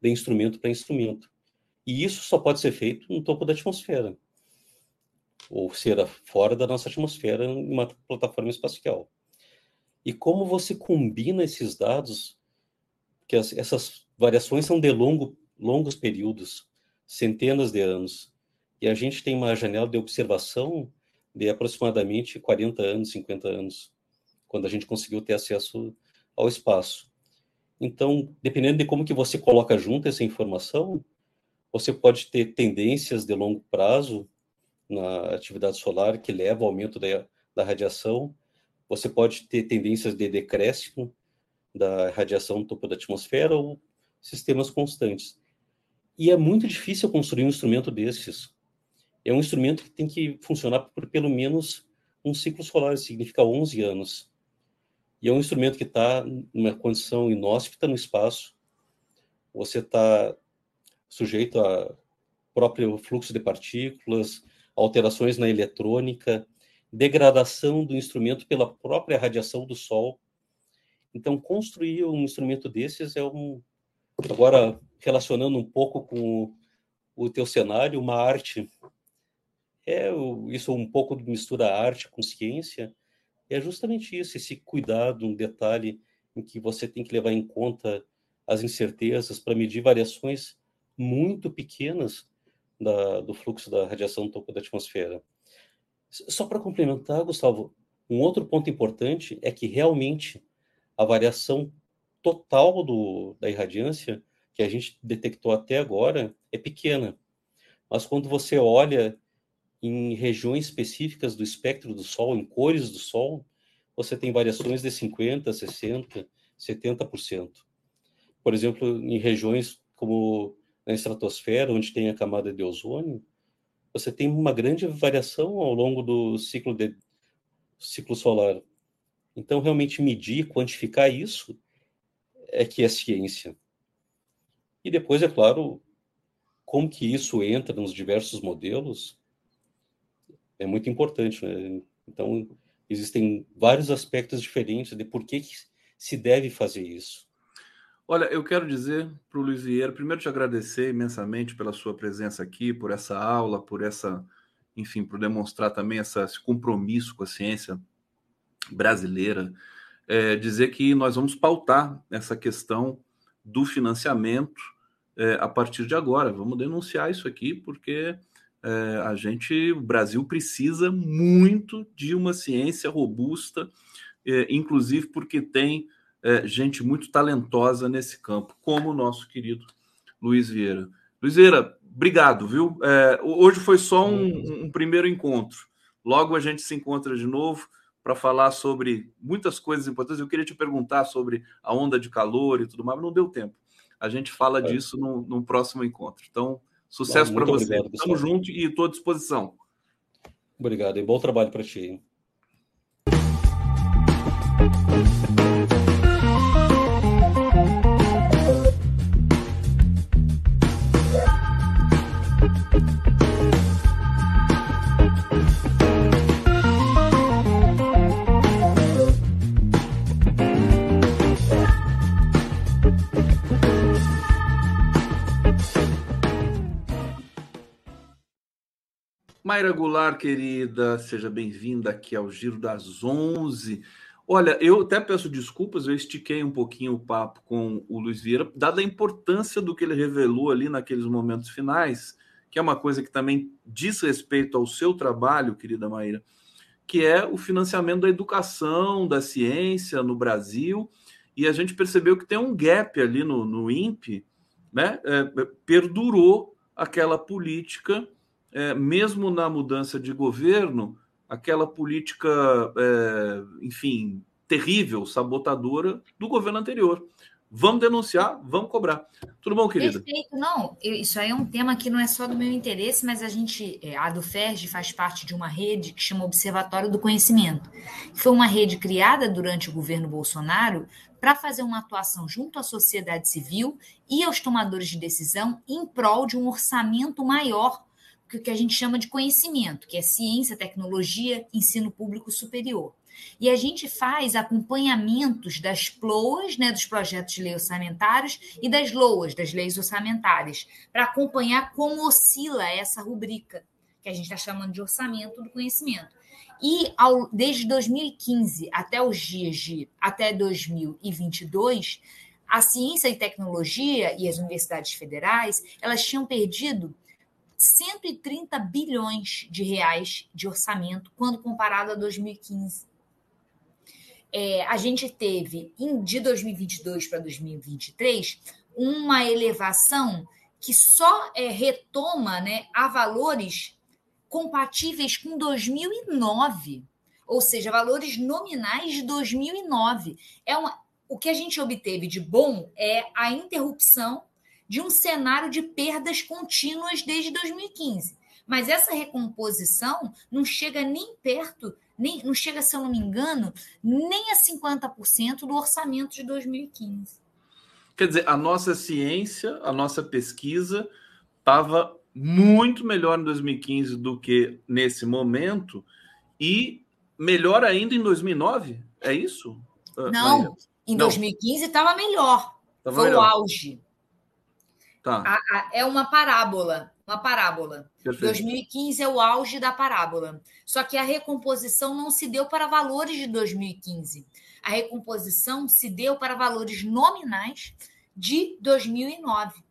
de instrumento para instrumento. E isso só pode ser feito no topo da atmosfera, ou seja, fora da nossa atmosfera, em uma plataforma espacial. E como você combina esses dados que as, essas variações são de longo, longos períodos, centenas de anos. E a gente tem uma janela de observação de aproximadamente 40 anos, 50 anos, quando a gente conseguiu ter acesso ao espaço. Então, dependendo de como que você coloca junto essa informação, você pode ter tendências de longo prazo na atividade solar que levam ao aumento da, da radiação. Você pode ter tendências de decréscimo da radiação no topo da atmosfera ou sistemas constantes. E é muito difícil construir um instrumento desses. É um instrumento que tem que funcionar por pelo menos um ciclo solar, significa 11 anos. E é um instrumento que está numa condição inóspita no espaço. Você está sujeito a próprio fluxo de partículas, alterações na eletrônica, degradação do instrumento pela própria radiação do Sol. Então, construir um instrumento desses é um. Agora, relacionando um pouco com o teu cenário, uma arte. É isso um pouco mistura arte com ciência. É justamente isso, esse cuidado, um detalhe em que você tem que levar em conta as incertezas para medir variações muito pequenas da, do fluxo da radiação no topo da atmosfera. Só para complementar, Gustavo, um outro ponto importante é que realmente a variação total do, da irradiância que a gente detectou até agora é pequena. Mas quando você olha em regiões específicas do espectro do Sol, em cores do Sol, você tem variações de 50%, 60%, 70%. Por exemplo, em regiões como na estratosfera, onde tem a camada de ozônio, você tem uma grande variação ao longo do ciclo, de, ciclo solar. Então, realmente medir, quantificar isso é que é ciência. E depois, é claro, como que isso entra nos diversos modelos é muito importante. Né? Então, existem vários aspectos diferentes de por que, que se deve fazer isso. Olha, eu quero dizer para o Luiz Vieira, primeiro te agradecer imensamente pela sua presença aqui, por essa aula, por essa, enfim, por demonstrar também essa, esse compromisso com a ciência brasileira. É, dizer que nós vamos pautar essa questão do financiamento é, a partir de agora. Vamos denunciar isso aqui, porque é, a gente, o Brasil precisa muito de uma ciência robusta, é, inclusive porque tem é, gente muito talentosa nesse campo, como o nosso querido Luiz Vieira. Luiz Vieira, obrigado, viu? É, hoje foi só um, um, primeiro encontro. Logo a gente se encontra de novo para falar sobre muitas coisas importantes. Eu queria te perguntar sobre a onda de calor e tudo mais, mas não deu tempo. A gente fala é. disso no, no, próximo encontro. Então, sucesso para você. Estamos juntos e estou à disposição. Obrigado e bom trabalho para ti. Mayra Goulart, querida, seja bem-vinda aqui ao Giro das 11. Olha, eu até peço desculpas, eu estiquei um pouquinho o papo com o Luiz Vieira, dada a importância do que ele revelou ali naqueles momentos finais, que é uma coisa que também diz respeito ao seu trabalho, querida Maíra, que é o financiamento da educação, da ciência no Brasil, e a gente percebeu que tem um gap ali no, no INPE, né? É, perdurou aquela política é, mesmo na mudança de governo, aquela política, é, enfim, terrível, sabotadora do governo anterior. Vamos denunciar, vamos cobrar. Tudo bom, querida? Perfeito. Não, isso aí é um tema que não é só do meu interesse, mas a gente, é, a do FERJ faz parte de uma rede que chama Observatório do Conhecimento. Foi uma rede criada durante o governo Bolsonaro para fazer uma atuação junto à sociedade civil e aos tomadores de decisão em prol de um orçamento maior o que a gente chama de conhecimento, que é ciência, tecnologia, ensino público superior. E a gente faz acompanhamentos das PLOAs, né, dos projetos de lei orçamentários, e das LOAs, das leis orçamentárias, para acompanhar como oscila essa rubrica, que a gente está chamando de orçamento do conhecimento. E ao, desde 2015 até os dias de até 2022, a ciência e tecnologia e as universidades federais, elas tinham perdido 130 bilhões de reais de orçamento quando comparado a 2015. É, a gente teve, de 2022 para 2023, uma elevação que só é, retoma né, a valores compatíveis com 2009, ou seja, valores nominais de 2009. É uma, o que a gente obteve de bom é a interrupção de um cenário de perdas contínuas desde 2015. Mas essa recomposição não chega nem perto, nem, não chega, se eu não me engano, nem a 50% do orçamento de 2015. Quer dizer, a nossa ciência, a nossa pesquisa estava muito melhor em 2015 do que nesse momento e melhor ainda em 2009? É isso? Ah, não, Maria? em 2015 estava melhor. Tava Foi melhor. o auge. Tá. A, a, é uma parábola, uma parábola. Perfeito. 2015 é o auge da parábola. Só que a recomposição não se deu para valores de 2015. A recomposição se deu para valores nominais de 2009.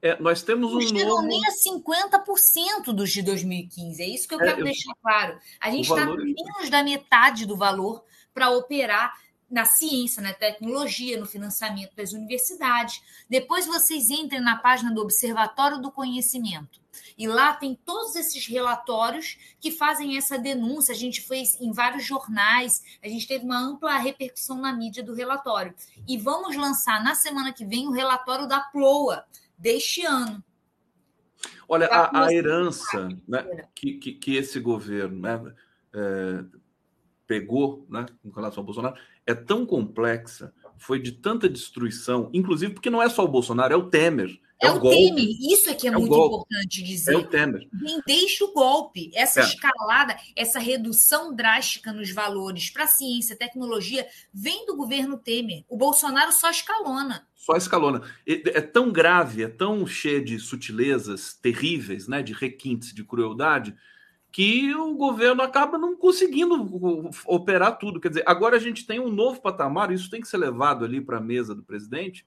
É, nós temos um não chegam novo... nem a 50% dos de 2015. É isso que eu é, quero eu... deixar claro. A gente está valor... menos da metade do valor para operar na ciência, na tecnologia, no financiamento das universidades. Depois vocês entrem na página do Observatório do Conhecimento. E lá tem todos esses relatórios que fazem essa denúncia. A gente fez em vários jornais, a gente teve uma ampla repercussão na mídia do relatório. E vamos lançar na semana que vem o relatório da PLOA deste ano. Olha, a, a, herança né, que, que, que, esse governo né, é, pegou né, com relação ao Bolsonaro é tão complexa, foi de tanta destruição, inclusive porque não é só o Bolsonaro, é o Temer. É, é o, golpe. Temer, isso é que é, é muito importante dizer. É o Temer. Quem deixa o golpe, essa é. escalada, essa redução drástica nos valores para ciência, tecnologia, vem do governo Temer. O Bolsonaro só escalona. Só escalona. É tão grave, é tão cheia de sutilezas terríveis, né, de requintes, de crueldade, que o governo acaba não conseguindo operar tudo. Quer dizer, agora a gente tem um novo patamar, isso tem que ser levado ali para a mesa do presidente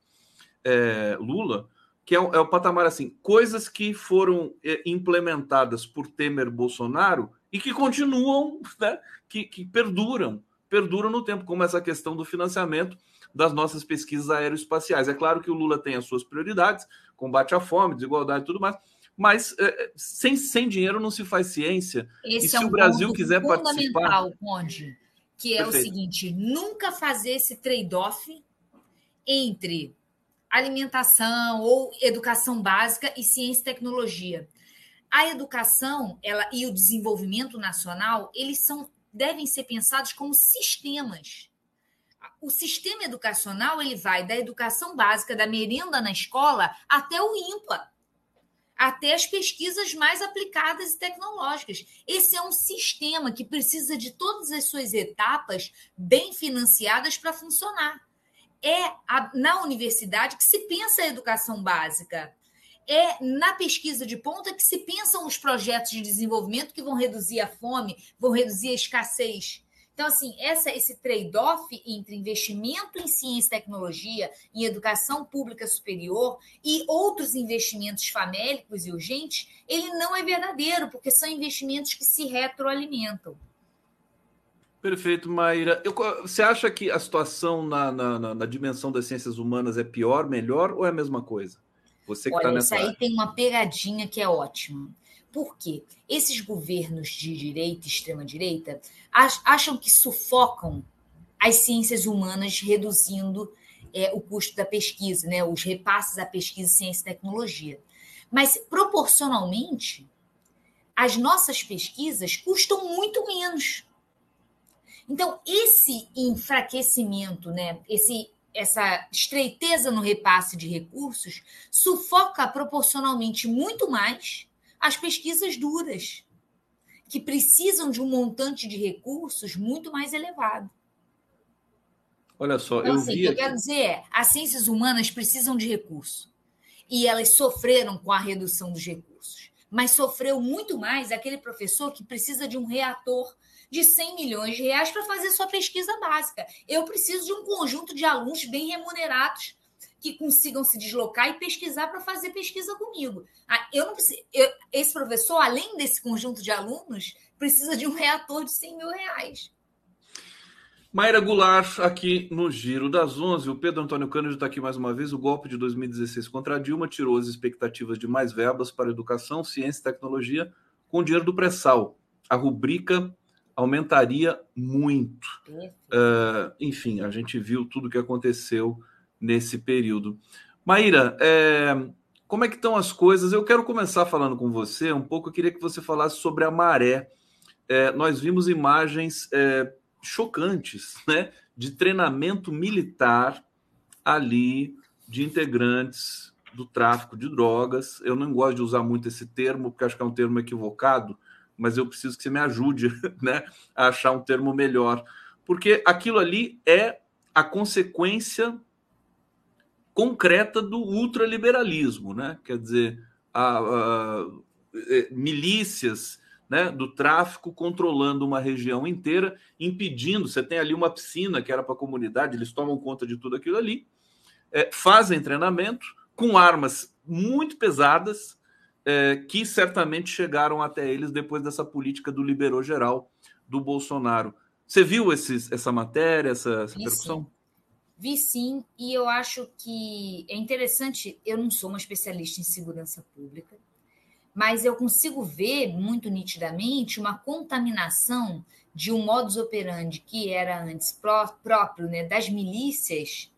é, Lula, que é o, é o, patamar assim, coisas que foram é, implementadas por Temer Bolsonaro e que continuam, né, que, que perduram, perduram no tempo, como essa questão do financiamento das nossas pesquisas aeroespaciais. É claro que o Lula tem as suas prioridades, combate à fome, desigualdade e tudo mais, mas é, sem, sem dinheiro não se faz ciência. Esse e se é um o Brasil quiser participar. Conde, que é Perfeito. o seguinte: nunca fazer esse trade-off entre alimentação ou educação básica e ciência e tecnologia. A educação ela, e o desenvolvimento nacional, eles são, devem ser pensados como sistemas. O sistema educacional ele vai da educação básica, da merenda na escola, até o IMPA até as pesquisas mais aplicadas e tecnológicas. Esse é um sistema que precisa de todas as suas etapas bem financiadas para funcionar. É a, na universidade que se pensa a educação básica. É na pesquisa de ponta que se pensam os projetos de desenvolvimento que vão reduzir a fome, vão reduzir a escassez então, assim, essa, esse trade-off entre investimento em ciência e tecnologia, em educação pública superior e outros investimentos famélicos e urgentes, ele não é verdadeiro, porque são investimentos que se retroalimentam. Perfeito, Maíra. Eu, você acha que a situação na, na, na, dimensão das ciências humanas é pior, melhor ou é a mesma coisa? Você que está nessa. Isso aí tem uma pegadinha que é ótima. Por quê? Esses governos de direita e extrema-direita acham que sufocam as ciências humanas, reduzindo é, o custo da pesquisa, né? os repasses à pesquisa, ciência e tecnologia. Mas, proporcionalmente, as nossas pesquisas custam muito menos. Então, esse enfraquecimento, né, esse, essa estreiteza no repasse de recursos, sufoca proporcionalmente muito mais as pesquisas duras, que precisam de um montante de recursos muito mais elevado. Olha só, então, eu assim, vi. O que eu quero dizer é: as ciências humanas precisam de recurso. E elas sofreram com a redução dos recursos. Mas sofreu muito mais aquele professor que precisa de um reator de 100 milhões de reais para fazer sua pesquisa básica. Eu preciso de um conjunto de alunos bem remunerados que consigam se deslocar e pesquisar para fazer pesquisa comigo. Ah, eu não preciso, eu, esse professor, além desse conjunto de alunos, precisa de um reator de 100 mil reais. Mayra Goulart, aqui no Giro das 11. O Pedro Antônio Cândido está aqui mais uma vez. O golpe de 2016 contra a Dilma tirou as expectativas de mais verbas para educação, ciência e tecnologia com o dinheiro do pré-sal. A rubrica aumentaria muito. Uh, enfim, a gente viu tudo o que aconteceu nesse período. Maíra, é, como é que estão as coisas? Eu quero começar falando com você um pouco. Eu queria que você falasse sobre a maré. É, nós vimos imagens é, chocantes, né, de treinamento militar ali de integrantes do tráfico de drogas. Eu não gosto de usar muito esse termo, porque acho que é um termo equivocado, mas eu preciso que você me ajude né, a achar um termo melhor. Porque aquilo ali é a consequência concreta do ultraliberalismo, né? Quer dizer, a, a, é, milícias né, do tráfico controlando uma região inteira, impedindo. Você tem ali uma piscina que era para a comunidade, eles tomam conta de tudo aquilo ali, é, fazem treinamento com armas muito pesadas, é, que certamente chegaram até eles depois dessa política do liberou geral do Bolsonaro. Você viu esses, essa matéria, essa, essa percussão? Vi sim, e eu acho que é interessante. Eu não sou uma especialista em segurança pública, mas eu consigo ver muito nitidamente uma contaminação de um modus operandi que era antes pró próprio né, das milícias,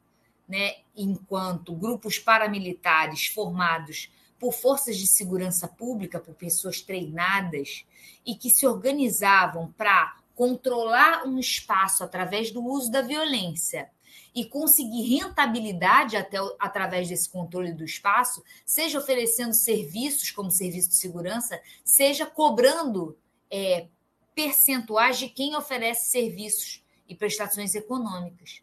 né, enquanto grupos paramilitares formados por forças de segurança pública, por pessoas treinadas e que se organizavam para controlar um espaço através do uso da violência e conseguir rentabilidade até, através desse controle do espaço, seja oferecendo serviços como serviço de segurança, seja cobrando é, percentuais de quem oferece serviços e prestações econômicas.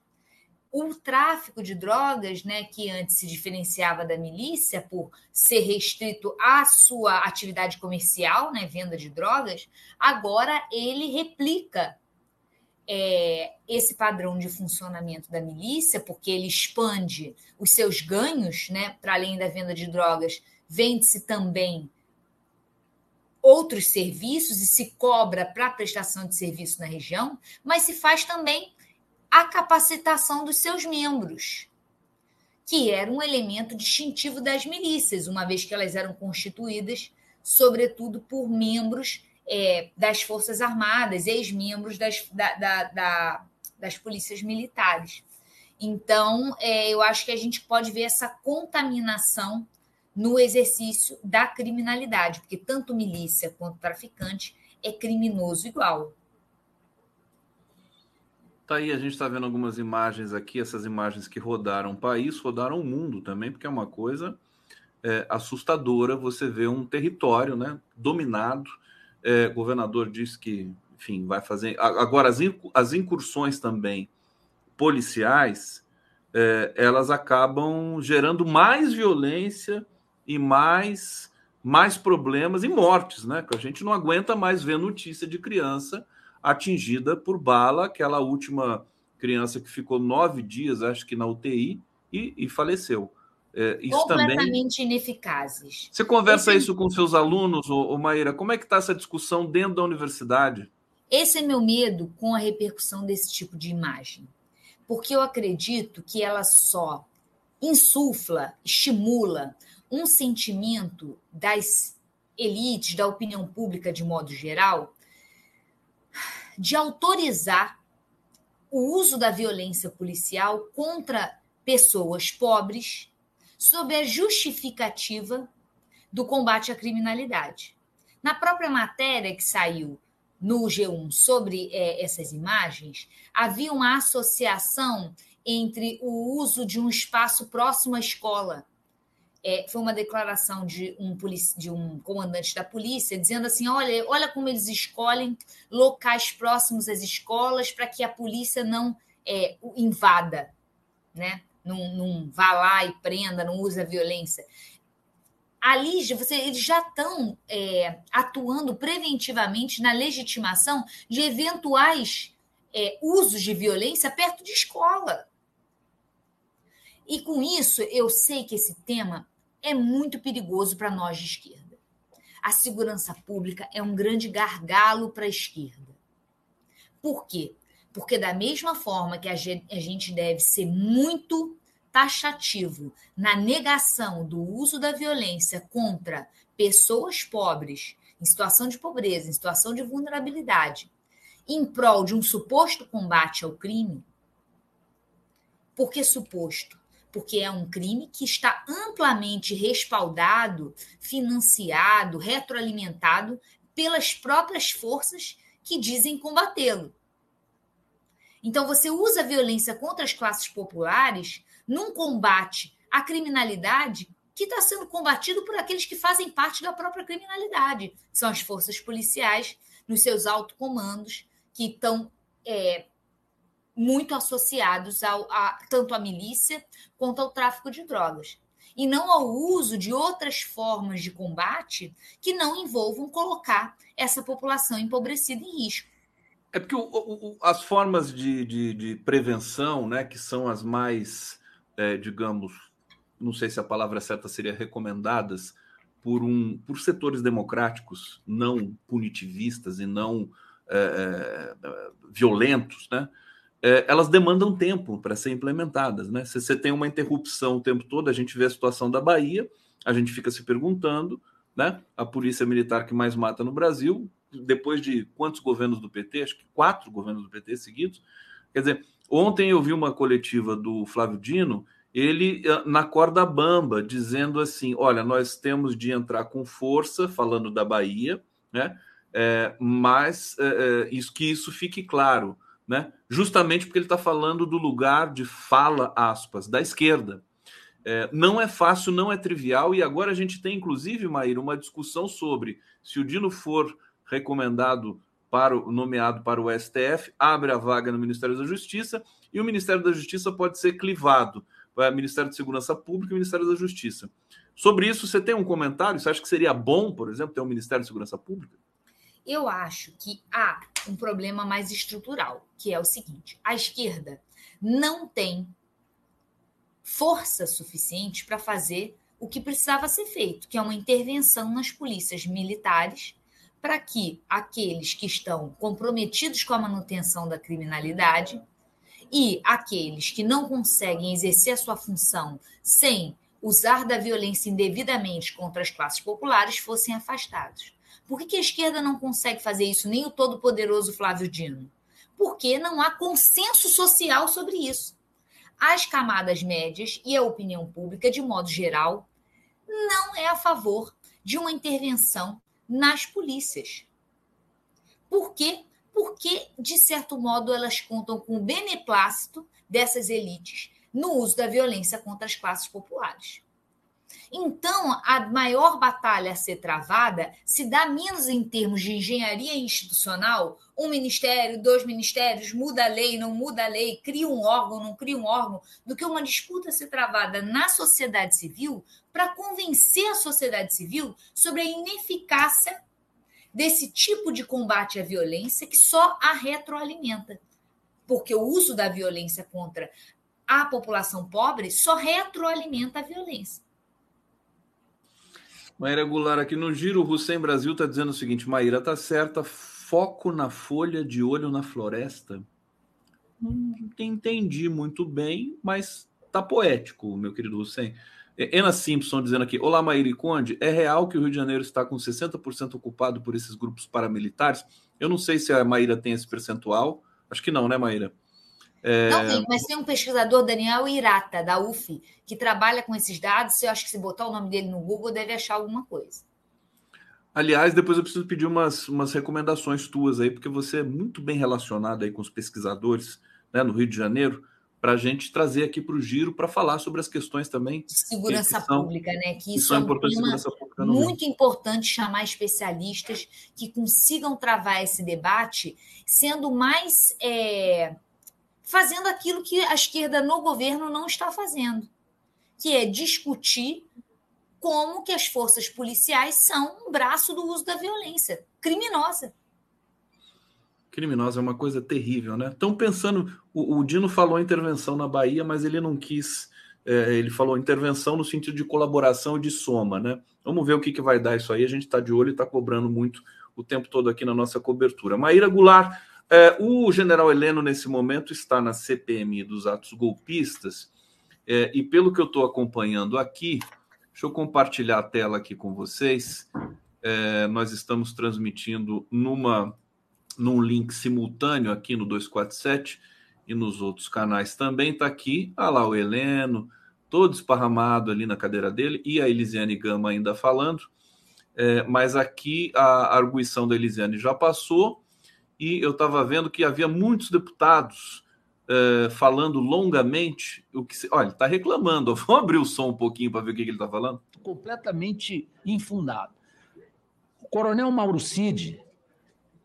O tráfico de drogas, né, que antes se diferenciava da milícia por ser restrito à sua atividade comercial, né, venda de drogas, agora ele replica é, esse padrão de funcionamento da milícia, porque ele expande os seus ganhos, né, para além da venda de drogas, vende-se também outros serviços e se cobra para prestação de serviço na região, mas se faz também a capacitação dos seus membros, que era um elemento distintivo das milícias, uma vez que elas eram constituídas, sobretudo, por membros é, das Forças Armadas, ex-membros das, da, da, da, das polícias militares. Então, é, eu acho que a gente pode ver essa contaminação no exercício da criminalidade, porque tanto milícia quanto traficante é criminoso igual. Tá aí, a gente está vendo algumas imagens aqui, essas imagens que rodaram o país, rodaram o mundo também, porque é uma coisa é, assustadora você ver um território né, dominado é, o governador disse que, enfim, vai fazer. Agora, as incursões também policiais, é, elas acabam gerando mais violência e mais, mais problemas e mortes, né? Que a gente não aguenta mais ver notícia de criança atingida por bala, aquela última criança que ficou nove dias, acho que na UTI, e, e faleceu. É, isso completamente também... ineficazes. Você conversa Esse... isso com seus alunos, ô, ô Maíra? Como é que está essa discussão dentro da universidade? Esse é meu medo com a repercussão desse tipo de imagem. Porque eu acredito que ela só insufla, estimula um sentimento das elites, da opinião pública de modo geral, de autorizar o uso da violência policial contra pessoas pobres, sob a justificativa do combate à criminalidade. Na própria matéria que saiu no G1 sobre é, essas imagens, havia uma associação entre o uso de um espaço próximo à escola. É, foi uma declaração de um, de um comandante da polícia dizendo assim: olha, olha como eles escolhem locais próximos às escolas para que a polícia não é, invada, né? Não, não vá lá e prenda, não usa violência. Ali, você, eles já estão é, atuando preventivamente na legitimação de eventuais é, usos de violência perto de escola. E com isso, eu sei que esse tema é muito perigoso para nós de esquerda. A segurança pública é um grande gargalo para a esquerda. Por quê? Porque, da mesma forma que a gente deve ser muito taxativo na negação do uso da violência contra pessoas pobres, em situação de pobreza, em situação de vulnerabilidade, em prol de um suposto combate ao crime. Por que suposto? Porque é um crime que está amplamente respaldado, financiado, retroalimentado pelas próprias forças que dizem combatê-lo. Então, você usa a violência contra as classes populares num combate à criminalidade que está sendo combatido por aqueles que fazem parte da própria criminalidade, são as forças policiais nos seus autocomandos, que estão é, muito associados ao, a, tanto à milícia quanto ao tráfico de drogas. E não ao uso de outras formas de combate que não envolvam colocar essa população empobrecida em risco. É porque o, o, as formas de, de, de, prevenção, né, que são as mais, é, digamos, não sei se a palavra certa seria recomendadas por, um, por setores democráticos não punitivistas e não é, é, violentos, né? É, elas demandam tempo para serem implementadas, né? Se você tem uma interrupção o tempo todo, a gente vê a situação da Bahia, a gente fica se perguntando, né? A polícia militar que mais mata no Brasil, depois de quantos governos do PT? Acho que quatro governos do PT seguidos. Quer dizer, ontem eu vi uma coletiva do Flávio Dino, ele eh, na corda bamba, dizendo assim: olha, nós temos de entrar com força, falando da Bahia, né? É, mas é, isso, que isso fique claro, né? justamente porque ele está falando do lugar de fala, aspas, da esquerda. É, não é fácil, não é trivial, e agora a gente tem, inclusive, Maíra, uma discussão sobre se o Dino for recomendado para o nomeado para o STF, abre a vaga no Ministério da Justiça, e o Ministério da Justiça pode ser clivado para o Ministério de Segurança Pública e o Ministério da Justiça. Sobre isso, você tem um comentário? Você acha que seria bom, por exemplo, ter um Ministério de Segurança Pública? Eu acho que há um problema mais estrutural, que é o seguinte: a esquerda não tem força suficiente para fazer o que precisava ser feito, que é uma intervenção nas polícias militares para que aqueles que estão comprometidos com a manutenção da criminalidade e aqueles que não conseguem exercer a sua função sem usar da violência indevidamente contra as classes populares fossem afastados. Por que, a esquerda não consegue fazer isso, nem o todo-poderoso Flávio Dino? Porque não há consenso social sobre isso. As camadas médias e a opinião pública, de modo geral, não é a favor de uma intervenção nas polícias. Por quê? Porque, de certo modo, elas contam com o beneplácito dessas elites no uso da violência contra as classes populares. Então, a maior batalha a ser travada se dá menos em termos de engenharia institucional, um ministério, dois ministérios, muda a lei, não muda a lei, cria um órgão, não cria um órgão, do que uma disputa a ser travada na sociedade civil para convencer a sociedade civil sobre a ineficácia desse tipo de combate à violência que só a retroalimenta. Porque o uso da violência contra a população pobre só retroalimenta a violência. Maíra Goulart, aqui no Giro, Hussein Brasil está dizendo o seguinte: Maíra, tá certa, foco na folha, de olho na floresta. Não entendi muito bem, mas tá poético, meu querido Hussein. Ena Simpson dizendo aqui: Olá, Maíra Conde. É real que o Rio de Janeiro está com 60% ocupado por esses grupos paramilitares? Eu não sei se a Maíra tem esse percentual. Acho que não, né, Maíra? É... Não tem, mas tem um pesquisador, Daniel Irata, da UF, que trabalha com esses dados. Eu acho que se botar o nome dele no Google, deve achar alguma coisa. Aliás, depois eu preciso pedir umas, umas recomendações tuas aí, porque você é muito bem relacionado aí com os pesquisadores né, no Rio de Janeiro, para a gente trazer aqui para o giro para falar sobre as questões também de segurança que, que são, pública, né? Que isso é um tema muito importante chamar especialistas que consigam travar esse debate, sendo mais é, fazendo aquilo que a esquerda no governo não está fazendo, que é discutir como que as forças policiais são um braço do uso da violência criminosa. Criminosa é uma coisa terrível, né? Estão pensando, o, o, Dino falou intervenção na Bahia, mas ele não quis, é, ele falou intervenção no sentido de colaboração e de soma, né? Vamos ver o que, que vai dar isso aí. A gente está de olho e está cobrando muito o tempo todo aqui na nossa cobertura. Maíra Goulart, é, o general Heleno, nesse momento, está na CPMI dos atos golpistas, é, e pelo que eu estou acompanhando aqui, deixa eu compartilhar a tela aqui com vocês. É, nós estamos transmitindo numa num link simultâneo aqui no 247 e nos outros canais também. Está aqui, ah lá o Heleno, todo esparramado ali na cadeira dele, e a Elisiane Gama ainda falando. É, mas aqui a arguição da Elisiane já passou, e eu estava vendo que havia muitos deputados é, falando longamente o que se... Olha, está reclamando. Vamos abrir o som um pouquinho para ver o que, que ele está falando? Completamente infundado. O coronel Mauro Cid,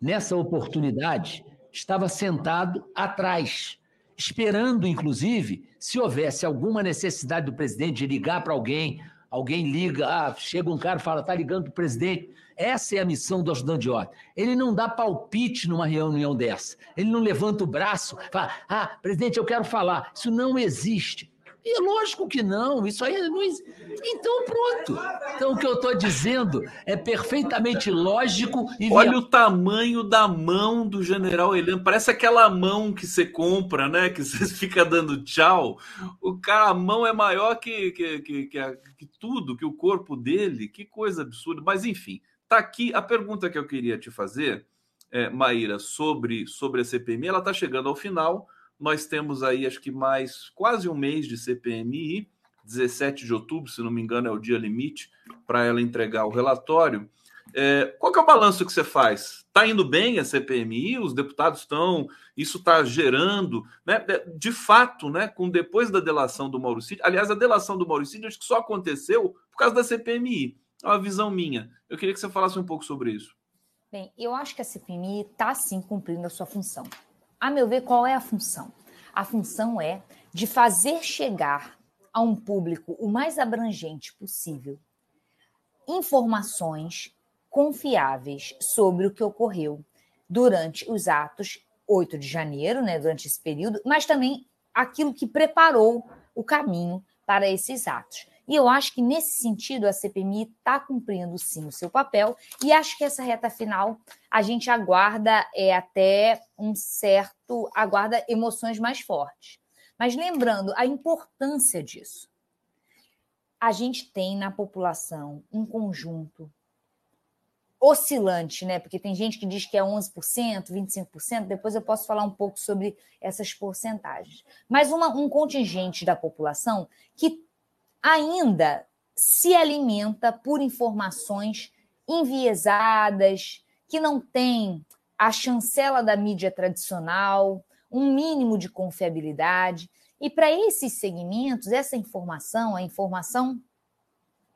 nessa oportunidade, estava sentado atrás, esperando, inclusive, se houvesse alguma necessidade do presidente de ligar para alguém, alguém liga, ah, chega um cara e fala, tá ligando para o presidente. Essa é a missão do ajudante de ordem. Ele não dá palpite numa reunião dessa. Ele não levanta o braço, fala, ah, presidente, eu quero falar. Isso não existe. E lógico que não, isso aí não. Então, pronto. Então, o que eu estou dizendo é perfeitamente lógico e. Olha o tamanho da mão do general Heleno. Parece aquela mão que você compra, né? Que você fica dando tchau. O cara, a mão é maior que, que, que, que, que tudo, que o corpo dele. Que coisa absurda. Mas, enfim, tá aqui a pergunta que eu queria te fazer, é, Maíra, sobre, sobre a CPMI. Ela está chegando ao final. Nós temos aí, acho que mais quase um mês de CPMI, 17 de outubro, se não me engano, é o dia limite para ela entregar o relatório. É, qual que é o balanço que você faz? Está indo bem a CPMI? Os deputados estão. Isso está gerando, né? De fato, né? Com depois da delação do Mauricídio. Aliás, a delação do Mauricídio acho que só aconteceu por causa da CPMI. É uma visão minha. Eu queria que você falasse um pouco sobre isso. Bem, eu acho que a CPMI está sim cumprindo a sua função. A meu ver, qual é a função? A função é de fazer chegar a um público o mais abrangente possível informações confiáveis sobre o que ocorreu durante os atos 8 de janeiro, né, durante esse período, mas também aquilo que preparou o caminho para esses atos. E eu acho que, nesse sentido, a CPMI está cumprindo sim o seu papel, e acho que essa reta final a gente aguarda é, até um certo. aguarda emoções mais fortes. Mas lembrando a importância disso. A gente tem na população um conjunto oscilante, né? Porque tem gente que diz que é 11%, 25%, depois eu posso falar um pouco sobre essas porcentagens. Mas uma, um contingente da população que ainda se alimenta por informações enviesadas, que não tem a chancela da mídia tradicional, um mínimo de confiabilidade. E para esses segmentos, essa informação, a informação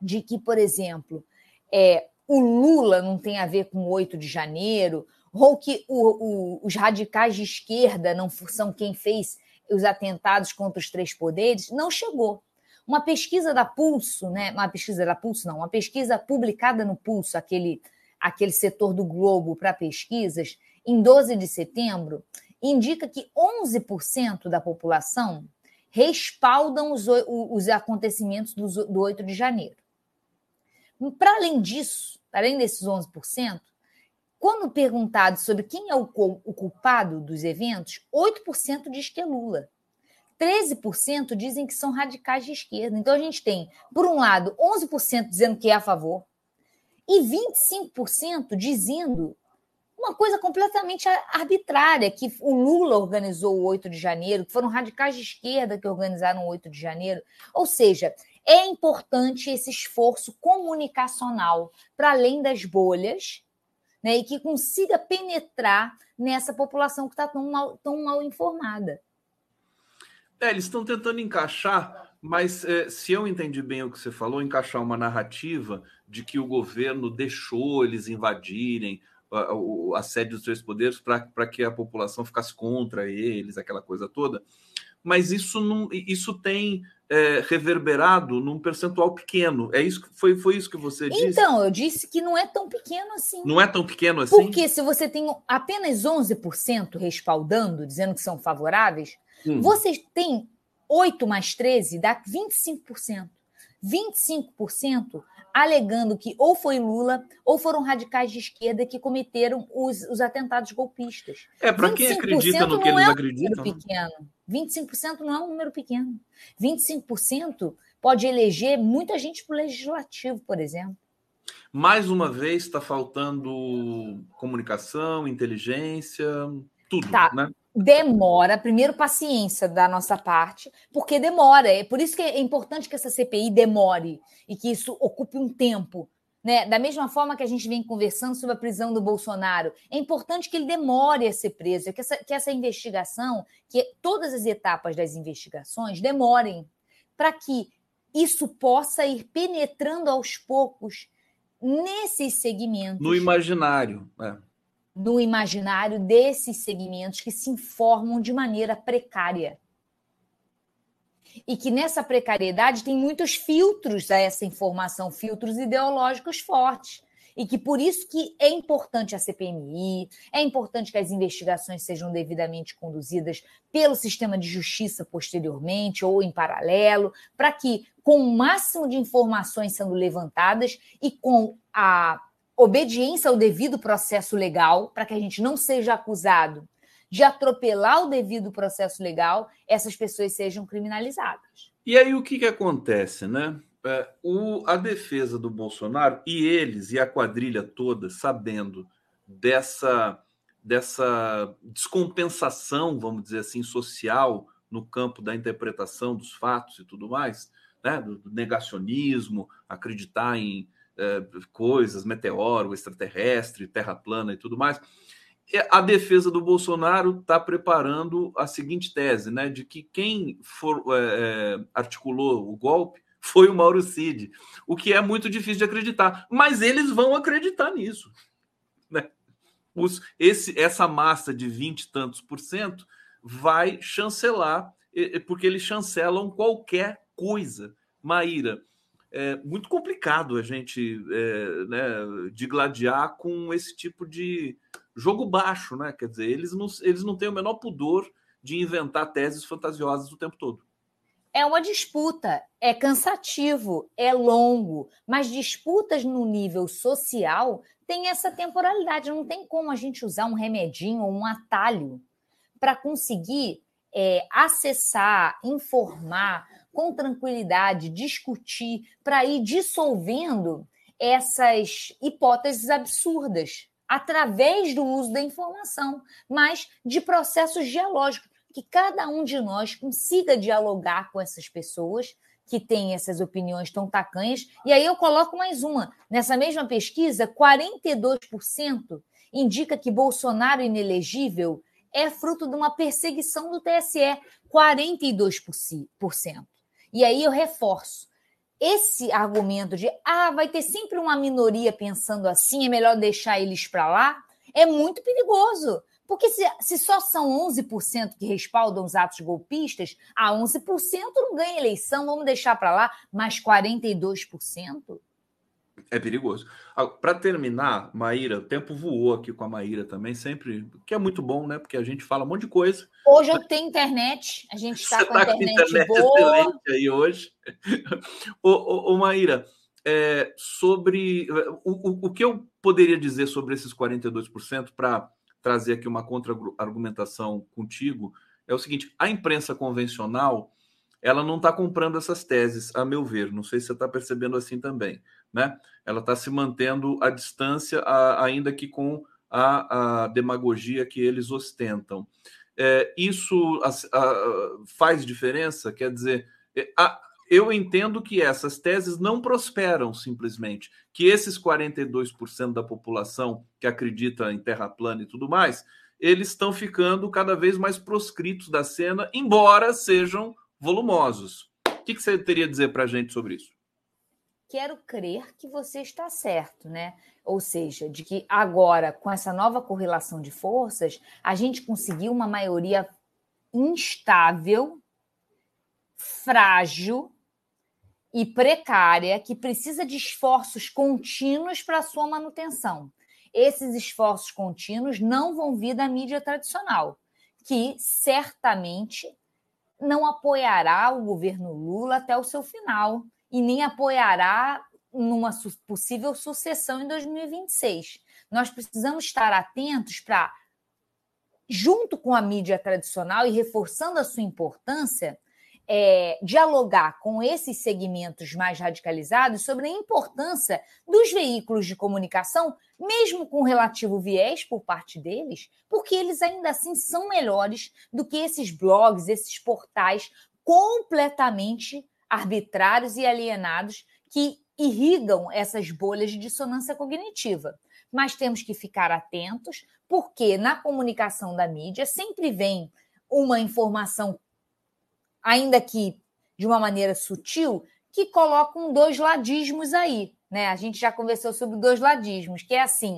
de que, por exemplo, é, o Lula não tem a ver com o 8 de janeiro, ou que o, o, os radicais de esquerda não são quem fez os atentados contra os três poderes, não chegou. Uma pesquisa da Pulso, né? Uma pesquisa da Pulso, não, uma pesquisa publicada no Pulso, aquele, aquele setor do Globo para pesquisas, em 12 de setembro, indica que 11% da população respaldam os, os acontecimentos do, do 8 de janeiro. Para além disso, além desses 11%, quando perguntado sobre quem é o, o culpado dos eventos, 8% diz que é Lula. 13% dizem que são radicais de esquerda. Então a gente tem, por um lado, 11% dizendo que é a favor e 25% dizendo uma coisa completamente arbitrária, que o Lula organizou o 8 de janeiro, que foram radicais de esquerda que organizaram o 8 de janeiro. Ou seja, é importante esse esforço comunicacional para além das bolhas, né, e que consiga penetrar nessa população que está tão mal, tão mal informada. É, eles estão tentando encaixar, mas é, se eu entendi bem o que você falou, encaixar uma narrativa de que o governo deixou eles invadirem a, a sede dos três poderes para que a população ficasse contra eles, aquela coisa toda. Mas isso não, isso tem é, reverberado num percentual pequeno. É isso foi, foi isso que você disse? Então, eu disse que não é tão pequeno assim. Não é tão pequeno assim? Porque se você tem apenas 11% respaldando, dizendo que são favoráveis, Hum. Você tem 8 mais 13, dá 25%. 25% alegando que ou foi Lula ou foram radicais de esquerda que cometeram os, os atentados golpistas. É, para quem acredita no que eles é um acreditam. Né? Pequeno. 25% não é um número pequeno. 25% pode eleger muita gente para o legislativo, por exemplo. Mais uma vez está faltando comunicação, inteligência, tudo, tá. né? Demora, primeiro paciência da nossa parte, porque demora. É por isso que é importante que essa CPI demore e que isso ocupe um tempo. Né? Da mesma forma que a gente vem conversando sobre a prisão do Bolsonaro, é importante que ele demore a ser preso, que essa, que essa investigação, que todas as etapas das investigações demorem, para que isso possa ir penetrando aos poucos nesses segmentos. No imaginário. É. No imaginário desses segmentos que se informam de maneira precária. E que nessa precariedade tem muitos filtros a essa informação, filtros ideológicos fortes e que por isso que é importante a CPMI, é importante que as investigações sejam devidamente conduzidas pelo sistema de justiça posteriormente ou em paralelo, para que com o máximo de informações sendo levantadas e com a obediência ao devido processo legal, para que a gente não seja acusado de atropelar o devido processo legal, essas pessoas sejam criminalizadas. E aí o que, que acontece, né? É, o, a defesa do Bolsonaro e eles e a quadrilha toda sabendo dessa dessa descompensação, vamos dizer assim, social no campo da interpretação dos fatos e tudo mais, né, do negacionismo, acreditar em é, coisas, meteoro, extraterrestre, terra plana e tudo mais. A defesa do Bolsonaro está preparando a seguinte tese, né, de que quem for, é, é articulou o golpe foi o Mauro Cid, o que é muito difícil de acreditar, mas eles vão acreditar nisso. Né? Os, esse, essa massa de 20 e tantos por cento vai chancelar, porque eles chancelam qualquer coisa. Maíra, é muito complicado a gente é, né, digladiar com esse tipo de jogo baixo, né? Quer dizer, eles não, eles não têm o menor pudor de inventar teses fantasiosas o tempo todo é uma disputa, é cansativo, é longo, mas disputas no nível social têm essa temporalidade. Não tem como a gente usar um remedinho ou um atalho para conseguir é, acessar, informar com tranquilidade, discutir, para ir dissolvendo essas hipóteses absurdas através do uso da informação, mas de processos dialógicos que cada um de nós consiga dialogar com essas pessoas que têm essas opiniões tão tacanhas. E aí eu coloco mais uma. Nessa mesma pesquisa, 42% indica que Bolsonaro inelegível é fruto de uma perseguição do TSE, 42%. E aí eu reforço. Esse argumento de ah, vai ter sempre uma minoria pensando assim, é melhor deixar eles para lá, é muito perigoso. Porque se, se só são 11% que respaldam os atos golpistas, a 11% não ganha eleição, vamos deixar para lá, mas 42%? É perigoso. Para terminar, Maíra, o tempo voou aqui com a Maíra também, sempre, que é muito bom, né? Porque a gente fala um monte de coisa. Hoje eu tenho internet, a gente está com, tá com internet, internet boa. excelente aí hoje. ô, ô, ô Maíra, é, sobre o, o, o que eu poderia dizer sobre esses 42% para trazer aqui uma contra-argumentação contigo é o seguinte: a imprensa convencional ela não está comprando essas teses, a meu ver. Não sei se você está percebendo assim também, né? Ela está se mantendo à distância, a, ainda que com a, a, demagogia que eles ostentam. É, isso a, faz diferença? Quer dizer, é, eu entendo que essas teses não prosperam simplesmente, que esses 42% da população que acredita em terra plana e tudo mais, eles estão ficando cada vez mais proscritos da cena, embora sejam volumosos. O que, você teria a dizer para a gente sobre isso? Quero crer que você está certo, né? Ou seja, de que agora, com essa nova correlação de forças, a gente conseguiu uma maioria instável, frágil e precária que precisa de esforços contínuos para sua manutenção. Esses esforços contínuos não vão vir da mídia tradicional, que certamente não apoiará o governo Lula até o seu final e nem apoiará numa possível sucessão em 2026. Nós precisamos estar atentos para, junto com a mídia tradicional e reforçando a sua importância, é, dialogar com esses segmentos mais radicalizados sobre a importância dos veículos de comunicação, mesmo com relativo viés por parte deles, porque eles ainda assim são melhores do que esses blogs, esses portais completamente arbitrários e alienados que irrigam essas bolhas de dissonância cognitiva. Mas temos que ficar atentos, porque na comunicação da mídia sempre vem uma informação ainda que de uma maneira sutil, que colocam dois ladismos aí, né? A gente já conversou sobre dois ladismos, que é assim,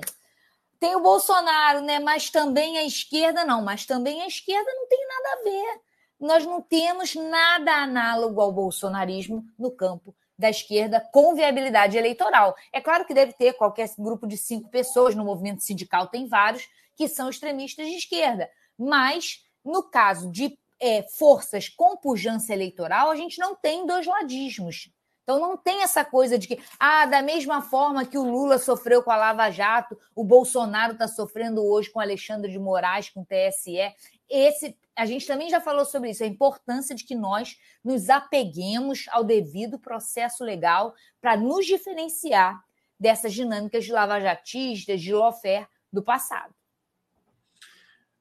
tem o Bolsonaro, né? Mas também a esquerda não, mas também a esquerda não tem nada a ver. Nós não temos nada análogo ao bolsonarismo no campo da esquerda com viabilidade eleitoral. É claro que deve ter qualquer grupo de cinco pessoas, no movimento sindical tem vários, que são extremistas de esquerda. Mas, no caso de é, forças com pujança eleitoral, a gente não tem dois ladismos. Então não tem essa coisa de que, ah, da mesma forma que o Lula sofreu com a Lava Jato, o Bolsonaro está sofrendo hoje com Alexandre de Moraes, com o TSE. Esse, a gente também já falou sobre isso, a importância de que nós nos apeguemos ao devido processo legal para nos diferenciar dessas dinâmicas de lavajatistas, de lawfare do passado.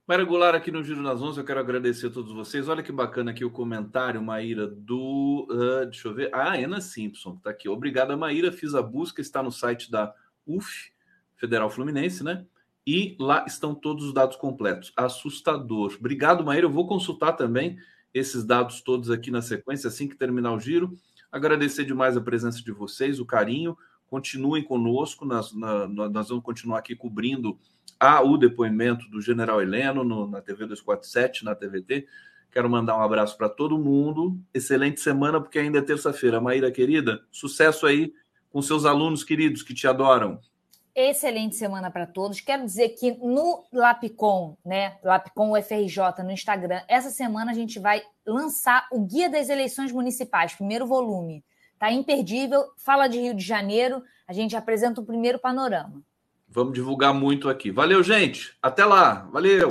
Maíra Goulart aqui no Giro das Onze, eu quero agradecer a todos vocês. Olha que bacana aqui o comentário, Maíra, do. Uh, deixa eu ver. Ah, Ana Simpson, que está aqui. Obrigada, Maíra. Fiz a busca, está no site da UF, Federal Fluminense, né? E lá estão todos os dados completos. Assustador. Obrigado, Maíra. Eu vou consultar também esses dados todos aqui na sequência, assim que terminar o giro. Agradecer demais a presença de vocês, o carinho. Continuem conosco, nós, na, nós vamos continuar aqui cobrindo Há o depoimento do general Heleno no, na TV 247, na TVT. Quero mandar um abraço para todo mundo. Excelente semana, porque ainda é terça-feira. Maíra, querida, sucesso aí com seus alunos queridos que te adoram. Excelente semana para todos. Quero dizer que no Lapcom, né? Lapcom UFRJ no Instagram, essa semana a gente vai lançar o Guia das Eleições Municipais, primeiro volume. Tá imperdível. Fala de Rio de Janeiro, a gente apresenta o primeiro panorama. Vamos divulgar muito aqui. Valeu, gente. Até lá. Valeu.